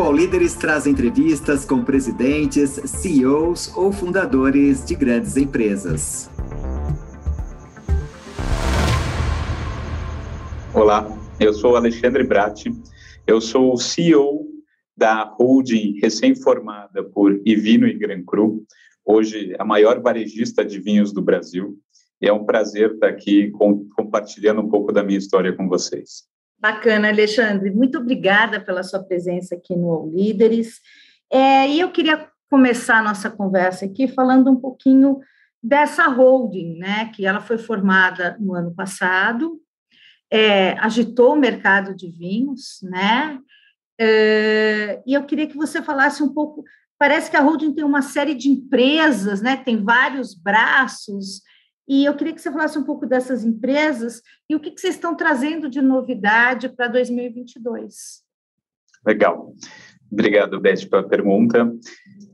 O Líderes traz entrevistas com presidentes, CEOs ou fundadores de grandes empresas. Olá, eu sou Alexandre Bratti, eu sou o CEO da holding recém-formada por Ivino e Gran Cru, hoje a maior varejista de vinhos do Brasil. E é um prazer estar aqui com, compartilhando um pouco da minha história com vocês. Bacana, Alexandre. Muito obrigada pela sua presença aqui no All Líderes. É, e eu queria começar a nossa conversa aqui falando um pouquinho dessa holding, né? Que ela foi formada no ano passado, é, agitou o mercado de vinhos, né? É, e eu queria que você falasse um pouco. Parece que a holding tem uma série de empresas, né? Tem vários braços. E eu queria que você falasse um pouco dessas empresas e o que, que vocês estão trazendo de novidade para 2022. Legal. Obrigado, Beth, pela pergunta.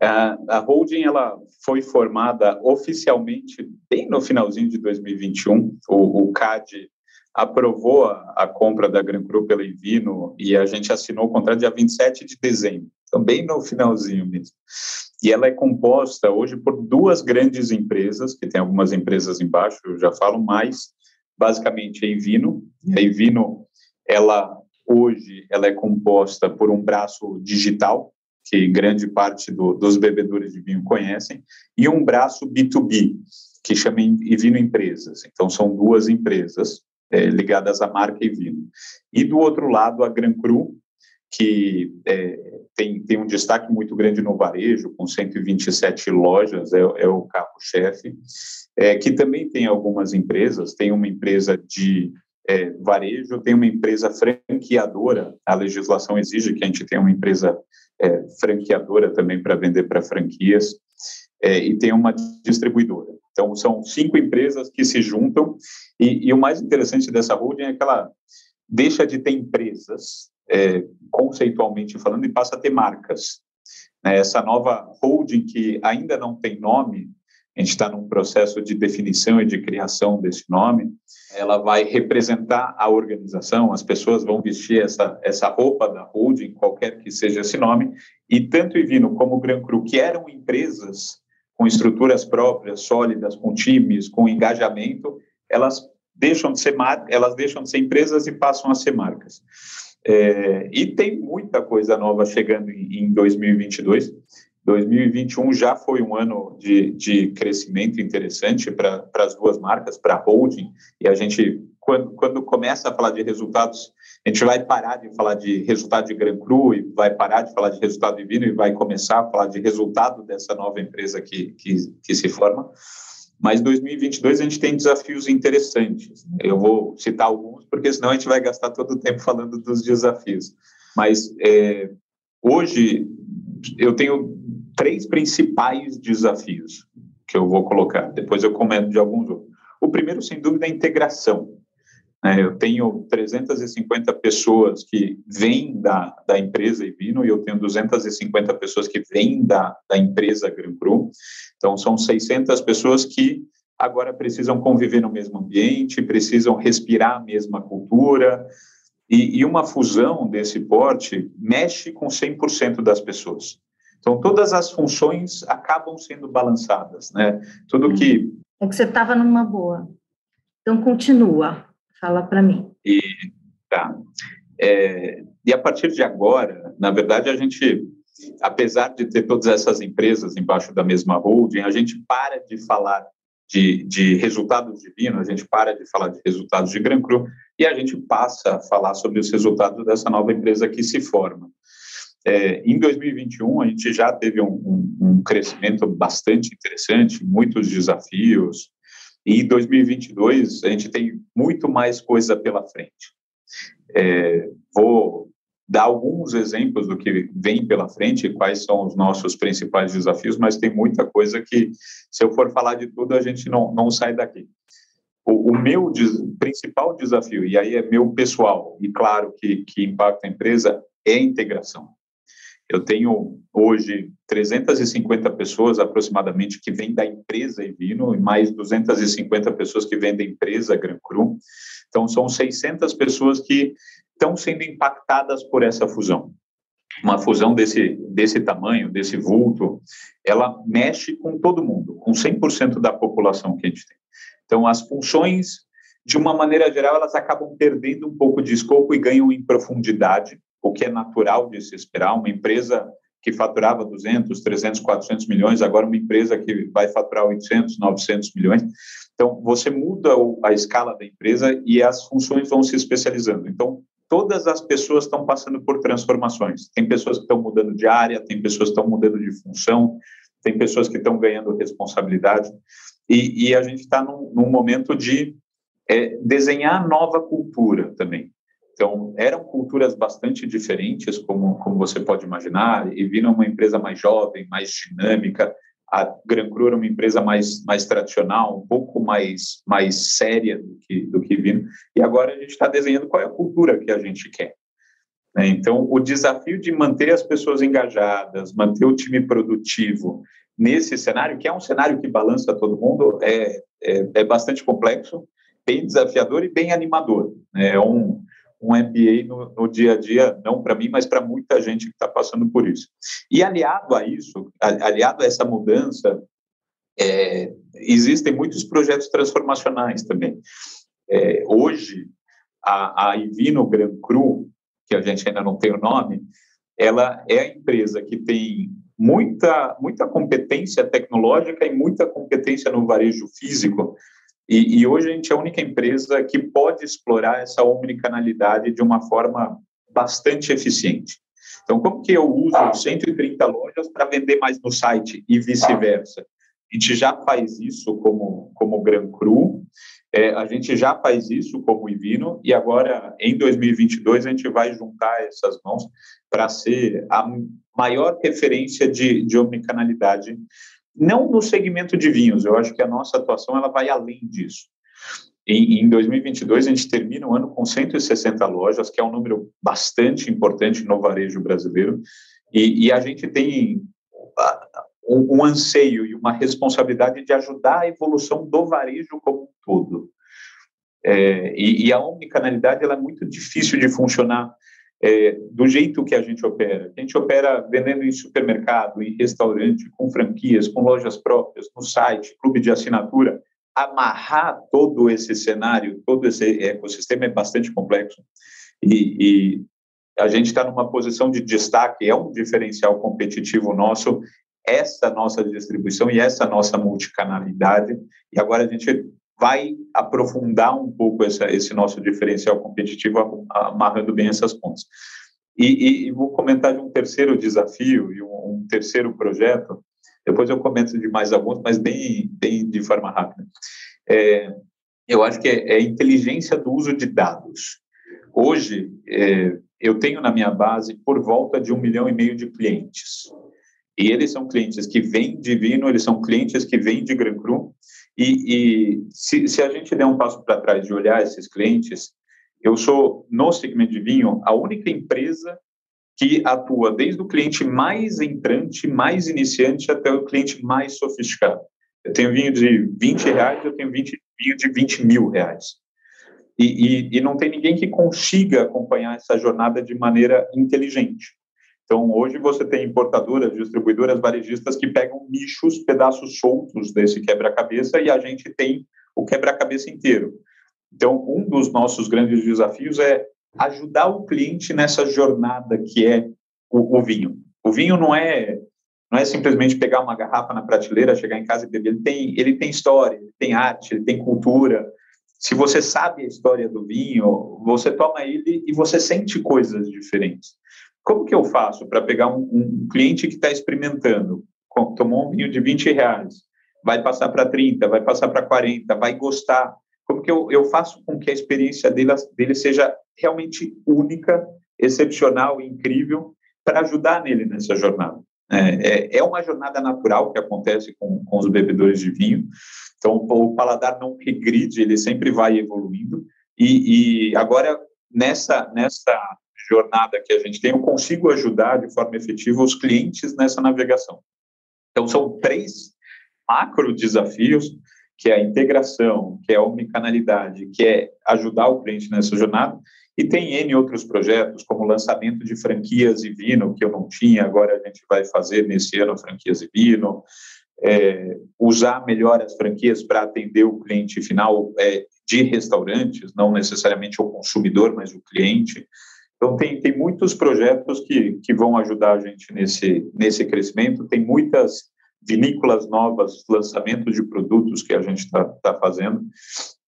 A holding ela foi formada oficialmente bem no finalzinho de 2021. O, o CAD aprovou a, a, compra da Gran Cru pela Invino e a gente assinou o contrato dia 27 de dezembro, então bem no finalzinho mesmo. E ela é composta hoje por duas grandes empresas, que tem algumas empresas embaixo, eu já falo mais, basicamente a Invino. A Invino, ela hoje, ela é composta por um braço digital, que grande parte do, dos bebedores de vinho conhecem, e um braço B2B, que chama Invino Empresas. Então, são duas empresas é, ligadas à marca Invino. E do outro lado, a Gran Cru, que é, tem, tem um destaque muito grande no varejo, com 127 lojas, é, é o carro-chefe, é, que também tem algumas empresas, tem uma empresa de é, varejo, tem uma empresa franqueadora, a legislação exige que a gente tenha uma empresa é, franqueadora também para vender para franquias, é, e tem uma distribuidora. Então, são cinco empresas que se juntam, e, e o mais interessante dessa holding é que ela deixa de ter empresas, é, conceitualmente falando, e passa a ter marcas. Né? Essa nova holding, que ainda não tem nome, a gente está num processo de definição e de criação desse nome, ela vai representar a organização, as pessoas vão vestir essa, essa roupa da holding, qualquer que seja esse nome, e tanto Ivino como Gran Cru, que eram empresas com estruturas próprias, sólidas, com times, com engajamento, elas deixam de ser elas deixam de ser empresas e passam a ser marcas. É, e tem muita coisa nova chegando em, em 2022. 2021 já foi um ano de, de crescimento interessante para as duas marcas, para a holding, e a gente, quando, quando começa a falar de resultados, a gente vai parar de falar de resultado de Gran Cru e vai parar de falar de resultado de Vino e vai começar a falar de resultado dessa nova empresa que, que, que se forma. Mas 2022 a gente tem desafios interessantes. Eu vou citar alguns, porque senão a gente vai gastar todo o tempo falando dos desafios. Mas é, hoje eu tenho três principais desafios que eu vou colocar. Depois eu comento de alguns outros. O primeiro, sem dúvida, é a integração. É, eu tenho 350 pessoas que vêm da, da empresa Ivino e eu tenho 250 pessoas que vêm da, da empresa Gran Cru. Então, são 600 pessoas que agora precisam conviver no mesmo ambiente, precisam respirar a mesma cultura. E, e uma fusão desse porte mexe com 100% das pessoas. Então, todas as funções acabam sendo balançadas, né? Tudo que... É que você estava numa boa. Então, continua. Fala para mim. E, tá. É, e a partir de agora, na verdade, a gente, apesar de ter todas essas empresas embaixo da mesma holding, a gente para de falar de, de resultados divinos, a gente para de falar de resultados de Gran Cru e a gente passa a falar sobre os resultados dessa nova empresa que se forma. É, em 2021, a gente já teve um, um, um crescimento bastante interessante, muitos desafios, e em 2022, a gente tem muito mais coisa pela frente. É, vou dar alguns exemplos do que vem pela frente, quais são os nossos principais desafios, mas tem muita coisa que, se eu for falar de tudo, a gente não, não sai daqui. O, o meu des, principal desafio, e aí é meu pessoal, e claro que, que impacta a empresa, é a integração. Eu tenho hoje 350 pessoas aproximadamente que vêm da empresa Evino e mais 250 pessoas que vêm da empresa Gran Cru. Então, são 600 pessoas que estão sendo impactadas por essa fusão. uma fusão desse, desse tamanho, desse vulto, ela mexe com todo mundo, com 100% da população que a gente tem. Então, as funções, de uma maneira geral, elas acabam perdendo um pouco de escopo e ganham em profundidade, o que é natural de se esperar. Uma empresa que faturava 200, 300, 400 milhões, agora uma empresa que vai faturar 800, 900 milhões. Então, você muda a escala da empresa e as funções vão se especializando. Então, todas as pessoas estão passando por transformações. Tem pessoas que estão mudando de área, tem pessoas que estão mudando de função, tem pessoas que estão ganhando responsabilidade. E, e a gente está num, num, momento de é, desenhar nova cultura também. Então, eram culturas bastante diferentes, como, como você pode imaginar, e viram uma empresa mais jovem, mais dinâmica. A Gran Cru era uma empresa mais, mais tradicional, um pouco mais, mais séria do que, do que Vino. E agora a gente está desenhando qual é a cultura que a gente quer. Né? Então, o desafio de manter as pessoas engajadas, manter o time produtivo nesse cenário, que é um cenário que balança todo mundo, é, é, é bastante complexo, bem desafiador e bem animador. Né? É um, um MBA no, no dia a dia, não para mim, mas para muita gente que está passando por isso. E aliado a isso, aliado a essa mudança, é, existem muitos projetos transformacionais também. É, hoje, a, a Ivino Gran Cru, que a gente ainda não tem o nome, ela é a empresa que tem muita, muita competência tecnológica e muita competência no varejo físico e, e, hoje a gente é a única empresa que pode explorar essa omnicanalidade de uma forma bastante eficiente. Então, como que eu uso 130 lojas para vender mais no site e vice-versa? A gente já faz isso como, como Gran Cru, é, a gente já faz isso como Ivino, e agora, em 2022, a gente vai juntar essas mãos para ser a maior referência de, de omnicanalidade não no segmento de vinhos, eu acho que a nossa atuação ela vai além disso. Em, em 2022, a gente termina o ano com 160 lojas, que é um número bastante importante no varejo brasileiro, e, e a gente tem um, um, anseio e uma responsabilidade de ajudar a evolução do varejo como um todo. É, e, e, a omnicanalidade ela é muito difícil de funcionar é, do jeito que a gente opera. A gente opera vendendo em supermercado, em restaurante, com franquias, com lojas próprias, no site, clube de assinatura. Amarrar todo esse cenário, todo esse ecossistema é bastante complexo. E, e a gente está numa posição de destaque, é um diferencial competitivo nosso, essa nossa distribuição e essa nossa multicanalidade. E agora a gente vai aprofundar um pouco essa, esse nosso diferencial competitivo, amarrando bem essas pontas. E, e, vou comentar de um terceiro desafio e um, um, terceiro projeto. Depois eu comento de mais alguns, mas bem, bem de forma rápida. É, eu acho que é, é, a inteligência do uso de dados. Hoje, é, eu tenho na minha base por volta de um milhão e meio de clientes. E eles são clientes que vêm de Vino, eles são clientes que vêm de Gran Cru, e, e se, se, a gente der um passo para trás de olhar esses clientes, eu sou, no segmento de vinho, a única empresa que atua desde o cliente mais entrante, mais iniciante, até o cliente mais sofisticado. Eu tenho vinho de 20 reais, eu tenho 20, vinho de 20 mil reais. E, e, e não tem ninguém que consiga acompanhar essa jornada de maneira inteligente. Então, hoje você tem importadoras, distribuidoras, varejistas que pegam nichos, pedaços soltos desse quebra-cabeça e a gente tem o quebra-cabeça inteiro. Então, um dos nossos grandes desafios é ajudar o cliente nessa jornada que é o, o vinho. O vinho não é não é simplesmente pegar uma garrafa na prateleira, chegar em casa e beber. Ele tem, ele tem história, ele tem arte, ele tem cultura. Se você sabe a história do vinho, você toma ele e você sente coisas diferentes. Como que eu faço para pegar um, um, cliente que está experimentando, tomou um vinho de 20 reais, vai passar para 30, vai passar para 40, vai gostar? Como que eu, eu faço com que a experiência dele, dele seja realmente única, excepcional incrível para ajudar nele nessa jornada? É, é, é, uma jornada natural que acontece com, com os bebedores de vinho. Então, o paladar não regride, ele sempre vai evoluindo. E, e agora, nessa, nessa jornada que a gente tem, eu consigo ajudar de forma efetiva os clientes nessa navegação. Então, são três macro desafios, que é a integração, que é a omnicanalidade, que é ajudar o cliente nessa jornada, E tem N outros projetos, como lançamento de franquias e vino, que eu não tinha, agora a gente vai fazer nesse ano franquias e vino, é, usar melhor as franquias para atender o cliente final é, de restaurantes, não necessariamente o consumidor, mas o cliente. Então, tem, tem muitos projetos que, que vão ajudar a gente nesse, nesse crescimento, tem muitas vinícolas novas, lançamentos de produtos que a gente está tá fazendo,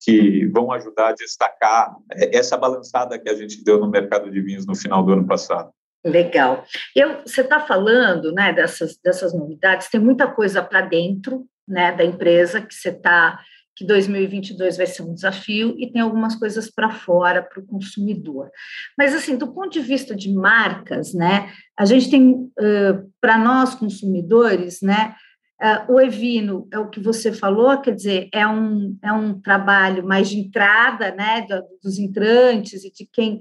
que vão ajudar a destacar essa balançada que a gente deu no mercado de vinhos no final do ano passado. Legal. Eu, você está falando né, dessas, dessas novidades, tem muita coisa para dentro né, da empresa que você está que 2022 vai ser um desafio e tem algumas coisas para fora para o consumidor. Mas assim, do ponto de vista de marcas, né, a gente tem uh, para nós consumidores, né, uh, o Evino é o que você falou, quer dizer, é um é um trabalho mais de entrada, né, dos entrantes e de quem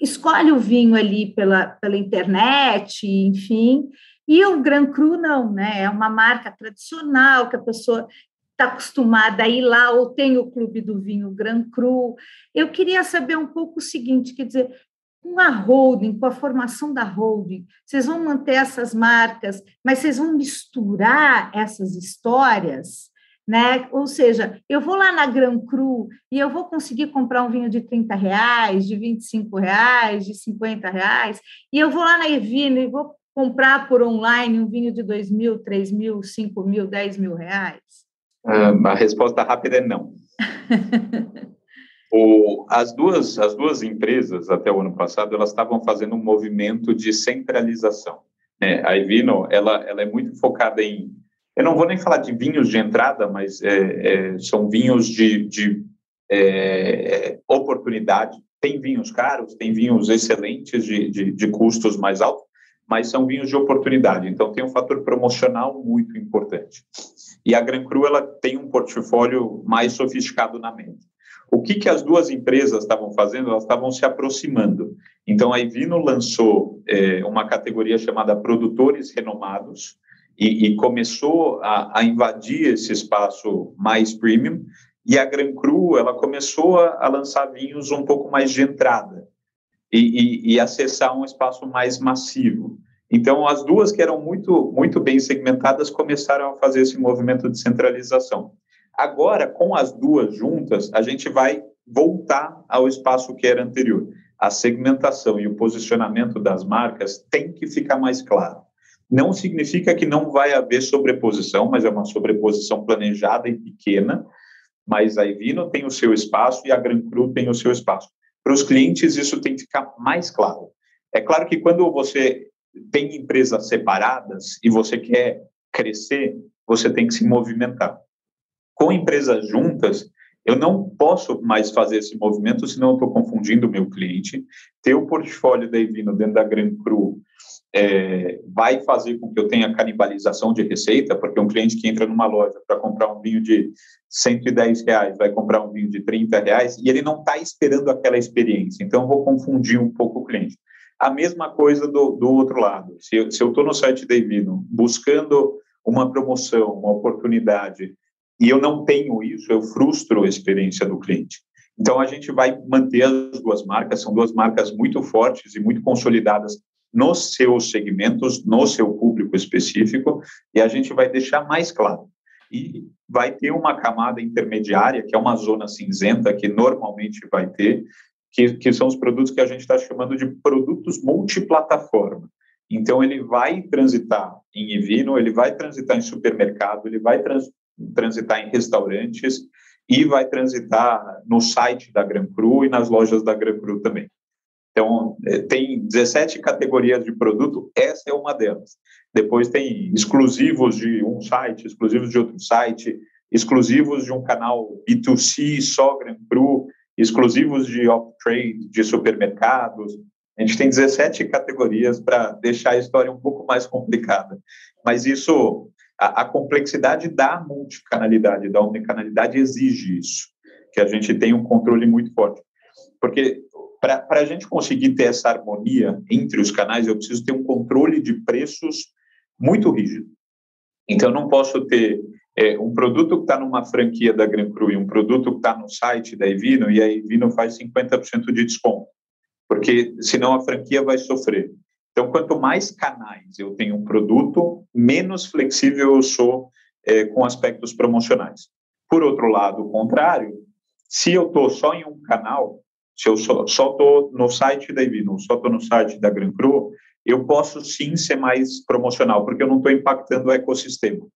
escolhe o vinho ali pela pela internet, enfim. E o Gran Cru não, né? É uma marca tradicional que a pessoa está acostumada a ir lá, ou tem o Clube do Vinho Gran Cru. Eu queria saber um pouco o seguinte, quer dizer, com a holding, com a formação da holding, vocês vão manter essas marcas, mas vocês vão misturar essas histórias, né? Ou seja, eu vou lá na Gran Cru e eu vou conseguir comprar um vinho de 30 reais, de 25 reais, de 50 reais, e eu vou lá na Evino e vou comprar por online um vinho de 2 mil, 3 mil, 5 mil, 10 mil reais? Uh, a resposta rápida é não. o, as, duas, as duas empresas, até o ano passado, elas estavam fazendo um movimento de centralização. É, a Evino, ela, ela é muito focada em... Eu não vou nem falar de vinhos de entrada, mas é, é, são vinhos de, de é, oportunidade. Tem vinhos caros, tem vinhos excelentes de, de, de custos mais altos, mas são vinhos de oportunidade. Então, tem um fator promocional muito importante. E a Gran Cru ela tem um portfólio mais sofisticado na mente. O que, que as duas empresas estavam fazendo? Elas estavam se aproximando. Então, a Ivino lançou é, uma categoria chamada Produtores Renomados e, e começou a, a, invadir esse espaço mais premium. E a Gran Cru ela começou a, a lançar vinhos um pouco mais de entrada e, e, e acessar um espaço mais massivo. Então, as duas que eram muito, muito bem segmentadas começaram a fazer esse movimento de centralização. Agora, com as duas juntas, a gente vai voltar ao espaço que era anterior. A segmentação e o posicionamento das marcas tem que ficar mais claro. Não significa que não vai haver sobreposição, mas é uma sobreposição planejada e pequena. Mas a Evino tem o seu espaço e a Gran Cru tem o seu espaço. Para os clientes, isso tem que ficar mais claro. É claro que quando você tem empresas separadas e você quer crescer, você tem que se movimentar. Com empresas juntas, eu não posso mais fazer esse movimento, senão eu estou confundindo o meu cliente. Ter o portfólio da Evino dentro da Gran Cru é, vai fazer com que eu tenha canibalização de receita, porque um cliente que entra numa loja para comprar um vinho de 110 reais vai comprar um vinho de 30 reais e ele não está esperando aquela experiência. Então, eu vou confundir um pouco o cliente. A mesma coisa do, do outro lado. Se eu estou no site da Evino buscando uma promoção, uma oportunidade, e eu não tenho isso, eu frustro a experiência do cliente. Então, a gente vai manter as duas marcas, são duas marcas muito fortes e muito consolidadas nos seus segmentos, no seu público específico, e a gente vai deixar mais claro. E vai ter uma camada intermediária, que é uma zona cinzenta, que normalmente vai ter, que, que são os produtos que a gente está chamando de produtos multiplataforma. Então, ele vai transitar em Evino, ele vai transitar em supermercado, ele vai trans, transitar em restaurantes e vai transitar no site da Gran Cru e nas lojas da Gran Cru também. Então, é, tem 17 categorias de produto, essa é uma delas. Depois tem exclusivos de um site, exclusivos de outro site, exclusivos de um canal B2C, só Gran Cru, exclusivos de off-trade, de supermercados. A gente tem 17 categorias para deixar a história um pouco mais complicada. Mas isso, a, a complexidade da multicanalidade, da omnicanalidade exige isso, que a gente tenha um controle muito forte. Porque para a gente conseguir ter essa harmonia entre os canais, eu preciso ter um controle de preços muito rígido. Então, não posso ter é, um produto que está numa franquia da Gran Cru e um produto que está no site da Evino, e a Evino faz 50% de desconto. porque senão a franquia vai sofrer. Então, quanto mais canais eu tenho um produto, menos flexível eu sou é, com aspectos promocionais. Por outro lado, o contrário, se eu estou só em um canal, se eu só estou no site da Ivino, só estou no site da Gran Cru, eu posso sim ser mais promocional, porque eu não estou impactando o ecossistema.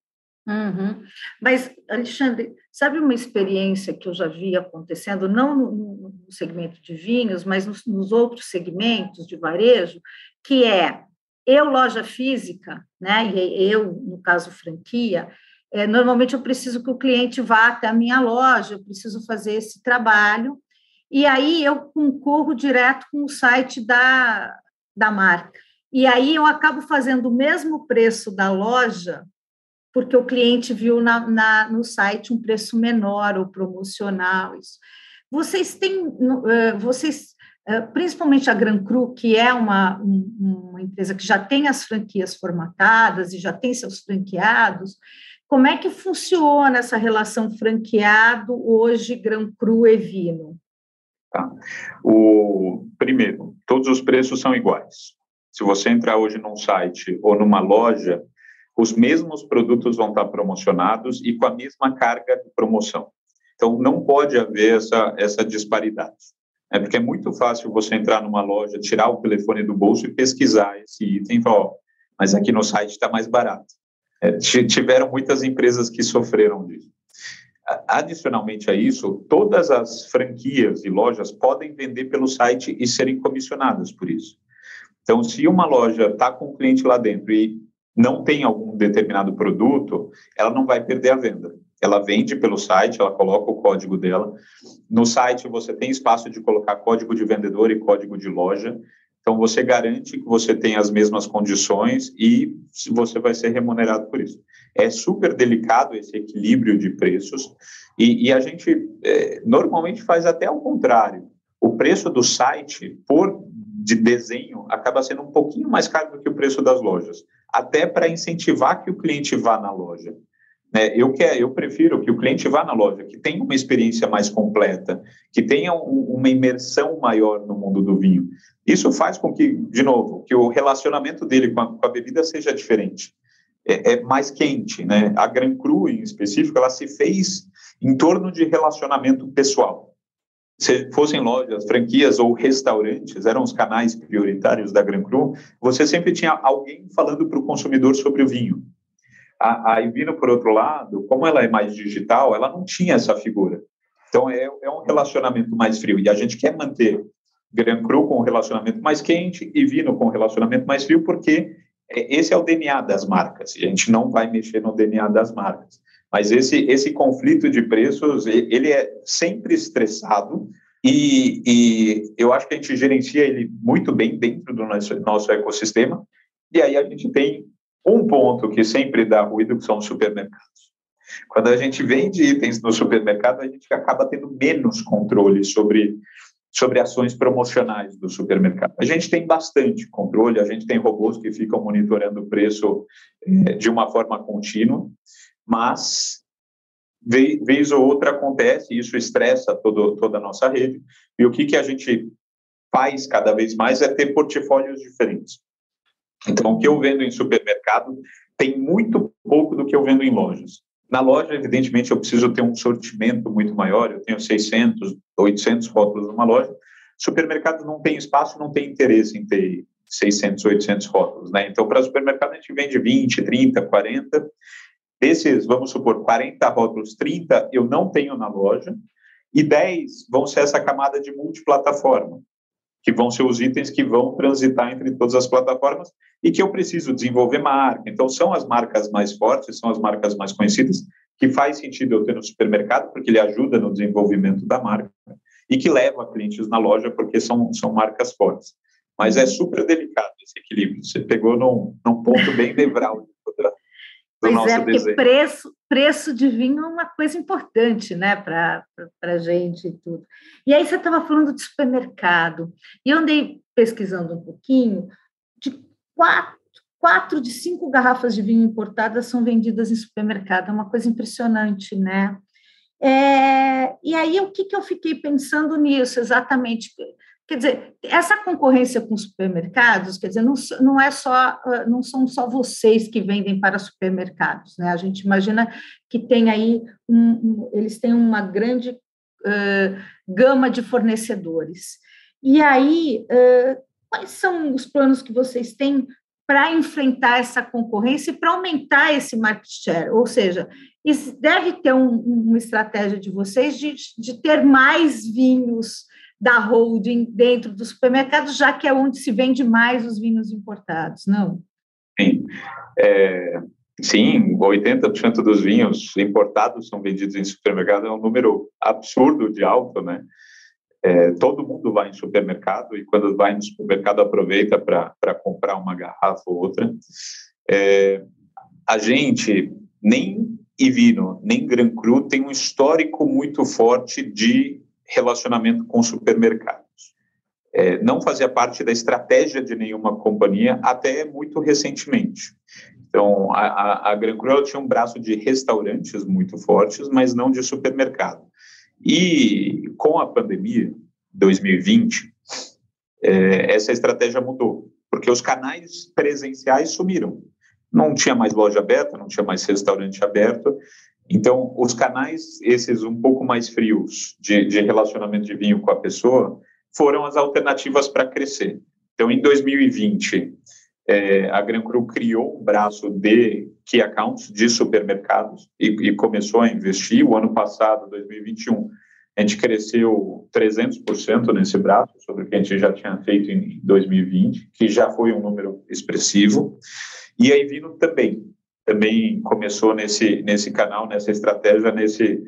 Uhum. Mas, Alexandre, sabe uma experiência que eu já vi acontecendo, não no, no segmento de vinhos, mas nos, nos, outros segmentos de varejo, que é eu, loja física, né, e eu, no caso, franquia, é, normalmente eu preciso que o cliente vá até a minha loja, eu preciso fazer esse trabalho, e aí eu concorro direto com o site da, da marca. E aí eu acabo fazendo o mesmo preço da loja porque o cliente viu na, na, no site um preço menor ou promocional. Isso. Vocês têm, vocês, principalmente a Gran Cru, que é uma, uma empresa que já tem as franquias formatadas e já tem seus franqueados, como é que funciona essa relação franqueado hoje Gran Cru e Vino? Tá. O primeiro, todos os preços são iguais. Se você entrar hoje num site ou numa loja, os mesmos produtos vão estar promocionados e com a mesma carga de promoção. Então, não pode haver essa, essa disparidade. É porque é muito fácil você entrar numa loja, tirar o telefone do bolso e pesquisar esse item e falar, ó, mas aqui no site está mais barato. É, tiveram muitas empresas que sofreram disso. Adicionalmente a isso, todas as franquias e lojas podem vender pelo site e serem comissionadas por isso. Então, se uma loja está com um cliente lá dentro e não tem algum determinado produto, ela não vai perder a venda. Ela vende pelo site, ela coloca o código dela. No site você tem espaço de colocar código de vendedor e código de loja. Então você garante que você tem as mesmas condições e você vai ser remunerado por isso. É super delicado esse equilíbrio de preços e, e a gente é, normalmente faz até ao contrário. O preço do site por de desenho acaba sendo um pouquinho mais caro do que o preço das lojas até para incentivar que o cliente vá na loja. Né? Eu, quer, eu prefiro que o cliente vá na loja, que tenha uma experiência mais completa, que tenha um, uma imersão maior no mundo do vinho. Isso faz com que, de novo, que o relacionamento dele com a, com a bebida seja diferente. É, é, mais quente, né? A Gran Cru, em específico, ela se fez em torno de relacionamento pessoal se fossem lojas, franquias ou restaurantes, eram os canais prioritários da Gran Cru, você sempre tinha alguém falando para o consumidor sobre o vinho. A, a Ivino, por outro lado, como ela é mais digital, ela não tinha essa figura. Então, é, é um relacionamento mais frio. E a gente quer manter Gran Cru com um relacionamento mais quente e Vino com um relacionamento mais frio, porque é, esse é o DNA das marcas. E a gente não vai mexer no DNA das marcas. Mas esse, esse conflito de preços, ele é sempre estressado e, e eu acho que a gente gerencia ele muito bem dentro do nosso, nosso ecossistema. E aí a gente tem um ponto que sempre dá ruído, que são os supermercados. Quando a gente vende itens no supermercado, a gente acaba tendo menos controle sobre, sobre ações promocionais do supermercado. A gente tem bastante controle, a gente tem robôs que ficam monitorando o preço eh, de uma forma contínua, mas vez ou outra acontece, isso estressa todo, toda a nossa rede, e o que, que a gente faz cada vez mais é ter portfólios diferentes. Então, o que eu vendo em supermercado tem muito pouco do que eu vendo em lojas. Na loja, evidentemente, eu preciso ter um sortimento muito maior, eu tenho 600, 800 rótulos numa loja. Supermercado não tem espaço, não tem interesse em ter 600, 800 rótulos, né? Então, para supermercado, a gente vende 20, 30, 40, Desses, vamos supor, 40 rótulos, 30 eu não tenho na loja, e 10 vão ser essa camada de multiplataforma, que vão ser os itens que vão transitar entre todas as plataformas e que eu preciso desenvolver marca. Então, são as marcas mais fortes, são as marcas mais conhecidas, que faz sentido eu ter no supermercado, porque ele ajuda no desenvolvimento da marca, e que leva clientes na loja, porque são, são marcas fortes. Mas é super delicado esse equilíbrio. Você pegou num, num ponto bem nevrálgico Pois é, porque preço, preço de vinho é uma coisa importante, né, para a gente e tudo. E aí você estava falando de supermercado, e eu andei pesquisando um pouquinho, de quatro, quatro de cinco garrafas de vinho importadas são vendidas em supermercado, é uma coisa impressionante, né? É, e aí, o que, que eu fiquei pensando nisso exatamente? Quer dizer, essa concorrência com supermercados, quer dizer, não, não é só, não são só vocês que vendem para supermercados, né? A gente imagina que tem aí, um, um, eles têm uma grande uh, gama de fornecedores. E aí, uh, quais são os planos que vocês têm para enfrentar essa concorrência e para aumentar esse market share? Ou seja, deve ter um, uma estratégia de vocês de, de ter mais vinhos da holding dentro dos supermercados, já que é onde se vende mais os vinhos importados, não? Sim, é, sim 80% dos vinhos importados são vendidos em supermercado, é um número absurdo de alto, né? É, todo mundo vai em supermercado e quando vai no supermercado aproveita para comprar uma garrafa ou outra. É, a gente, nem Ivino, nem Gran Cru tem um histórico muito forte de relacionamento com supermercados. É, não fazia parte da estratégia de nenhuma companhia até muito recentemente. Então, a, a, a Gran Cru tinha um braço de restaurantes muito fortes, mas não de supermercado. E com a pandemia, 2020, é, essa estratégia mudou, porque os canais presenciais sumiram. Não tinha mais loja aberta, não tinha mais restaurante aberto, então, os canais, esses um pouco mais frios de, de relacionamento de vinho com a pessoa, foram as alternativas para crescer. Então, em 2020, é, a Gran Cru criou um braço de key accounts de supermercados e, e, começou a investir. O ano passado, 2021, a gente cresceu 300% nesse braço sobre o que a gente já tinha feito em 2020, que já foi um número expressivo. E aí vindo também também começou nesse, nesse canal, nessa estratégia, nesse,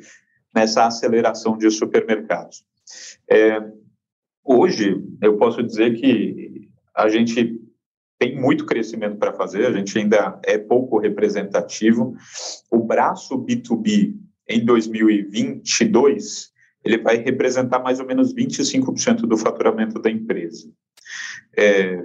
nessa aceleração de supermercados. É, hoje, eu posso dizer que a gente tem muito crescimento para fazer, a gente ainda é pouco representativo. O braço B2B em 2022, ele vai representar mais ou menos 25% do faturamento da empresa. É,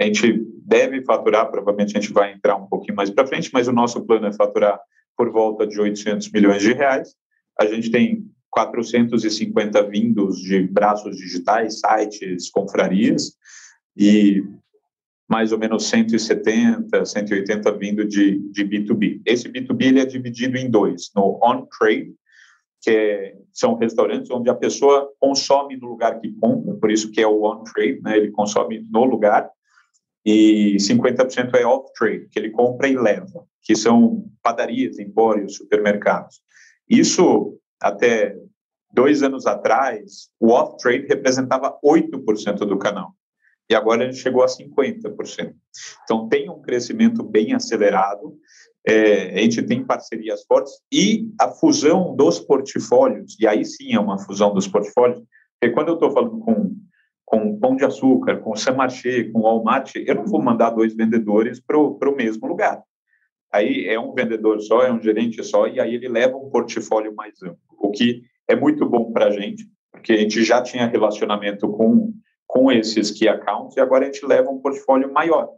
a gente deve faturar, provavelmente a gente vai entrar um pouquinho mais para frente, mas o nosso plano é faturar por volta de 800 milhões de reais. A gente tem 450 vindos de braços digitais, sites, confrarias, e mais ou menos 170, 180 vindo de, de B2B. Esse B2B ele é dividido em dois, no on-trade, que é, são restaurantes onde a pessoa consome no lugar que compra, por isso que é o on-trade, né, ele consome no lugar, e 50% é off-trade, que ele compra e leva, que são padarias, empórios, supermercados. Isso, até dois anos atrás, o off-trade representava 8% do canal. E agora ele chegou a 50%. Então, tem um crescimento bem acelerado, é, a gente tem parcerias fortes e a fusão dos portfólios, e aí sim é uma fusão dos portfólios, porque quando eu estou falando com com Pão de Açúcar, com Samarché, com Walmart, eu não vou mandar dois vendedores para o mesmo lugar. Aí é um vendedor só, é um gerente só, e aí ele leva um portfólio mais amplo, o que é muito bom para a gente, porque a gente já tinha relacionamento com, com esses key accounts e agora a gente leva um portfólio maior.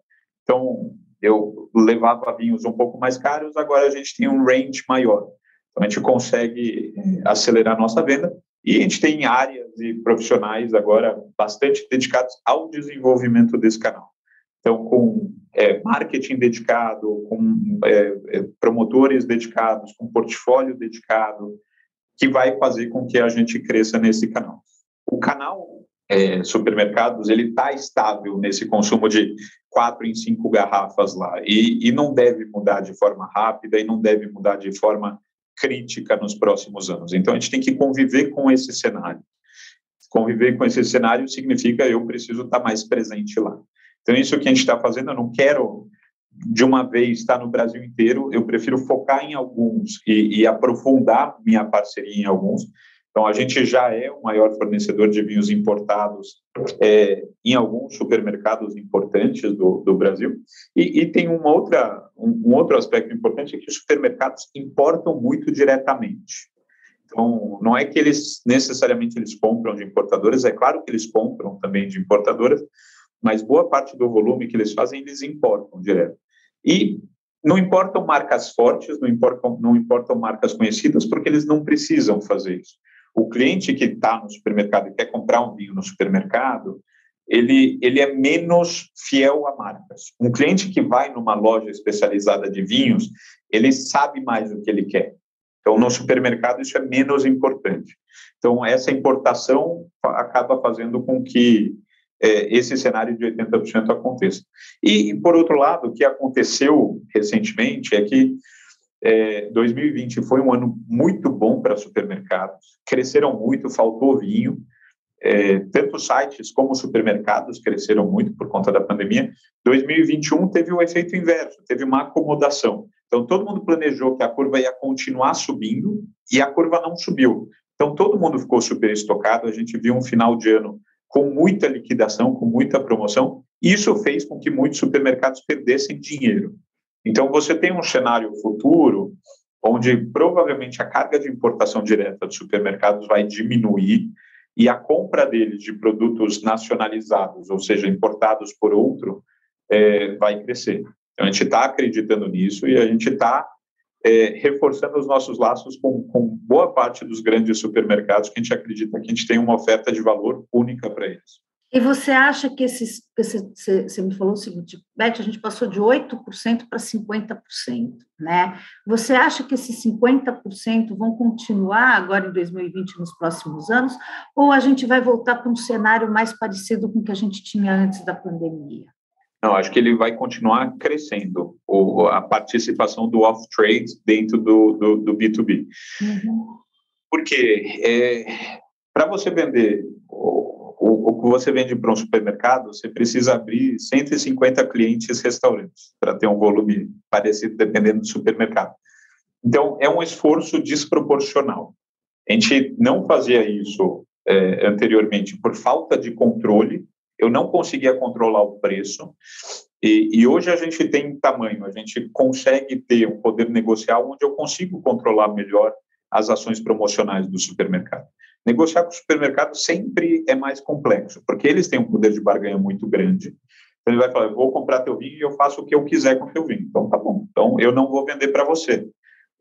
Então, eu levava vinhos um pouco mais caros, agora a gente tem um range maior. Então, a gente consegue eh, acelerar a nossa venda e a gente tem áreas e profissionais agora bastante dedicados ao desenvolvimento desse canal. Então, com é, marketing dedicado, com é, é, promotores dedicados, com portfólio dedicado, que vai fazer com que a gente cresça nesse canal. O canal é, supermercados ele está estável nesse consumo de quatro em cinco garrafas lá e, e não deve mudar de forma rápida e não deve mudar de forma crítica nos próximos anos. Então, a gente tem que conviver com esse cenário. Conviver com esse cenário significa eu preciso estar mais presente lá. Então, isso que a gente está fazendo, eu não quero de uma vez estar no Brasil inteiro, eu prefiro focar em alguns e, e aprofundar minha parceria em alguns. Então, a gente já é o maior fornecedor de vinhos importados é, em alguns supermercados importantes do, do Brasil. E, e, tem uma outra, um, um, outro aspecto importante, é que os supermercados importam muito diretamente. Então, não é que eles necessariamente eles compram de importadoras, é claro que eles compram também de importadoras, mas boa parte do volume que eles fazem, eles importam direto. E não importam marcas fortes, não importam, não importam marcas conhecidas, porque eles não precisam fazer isso O cliente que está no supermercado e quer comprar um vinho no supermercado, ele, ele é menos fiel a marcas. Um cliente que vai numa loja especializada de vinhos, ele sabe mais o que ele quer. Então, no supermercado, isso é menos importante. Então, essa importação acaba fazendo com que é, esse cenário de 80% aconteça. E, por outro lado, o que aconteceu recentemente é que é, 2020 foi um ano muito bom para supermercados, cresceram muito, faltou vinho, é, tanto sites como supermercados cresceram muito por conta da pandemia. 2021 teve o efeito inverso, teve uma acomodação. Então, todo mundo planejou que a curva ia continuar subindo e a curva não subiu. Então, todo mundo ficou super estocado. A gente viu um final de ano com muita liquidação, com muita promoção. Isso fez com que muitos supermercados perdessem dinheiro. Então, você tem um cenário futuro onde provavelmente a carga de importação direta dos supermercados vai diminuir e a compra deles de produtos nacionalizados, ou seja, importados por outro, é, vai crescer. Então, a gente está acreditando nisso e a gente está é, reforçando os nossos laços com, com, boa parte dos grandes supermercados que a gente acredita que a gente tem uma oferta de valor única para eles. E você acha que esses, esse, você me falou o seguinte, Beth, a gente passou de 8% para 50%, né? Você acha que esses 50% vão continuar agora em 2020 nos próximos anos, ou a gente vai voltar para um cenário mais parecido com o que a gente tinha antes da pandemia? Não, acho que ele vai continuar crescendo, o, a participação do off-trade dentro do, do, do B2B. Uhum. Porque é, para você vender você vende para um supermercado, você precisa abrir 150 clientes restaurantes para ter um volume parecido dependendo do supermercado. Então, é um esforço desproporcional. A gente não fazia isso é, anteriormente por falta de controle eu não conseguia controlar o preço. E, e, hoje a gente tem tamanho, a gente consegue ter um poder negocial onde eu consigo controlar melhor as ações promocionais do supermercado. Negociar com o supermercado sempre é mais complexo, porque eles têm um poder de barganha muito grande. Então ele vai falar: eu vou comprar teu vinho e eu faço o que eu quiser com teu vinho. Então tá bom. Então eu não vou vender para você.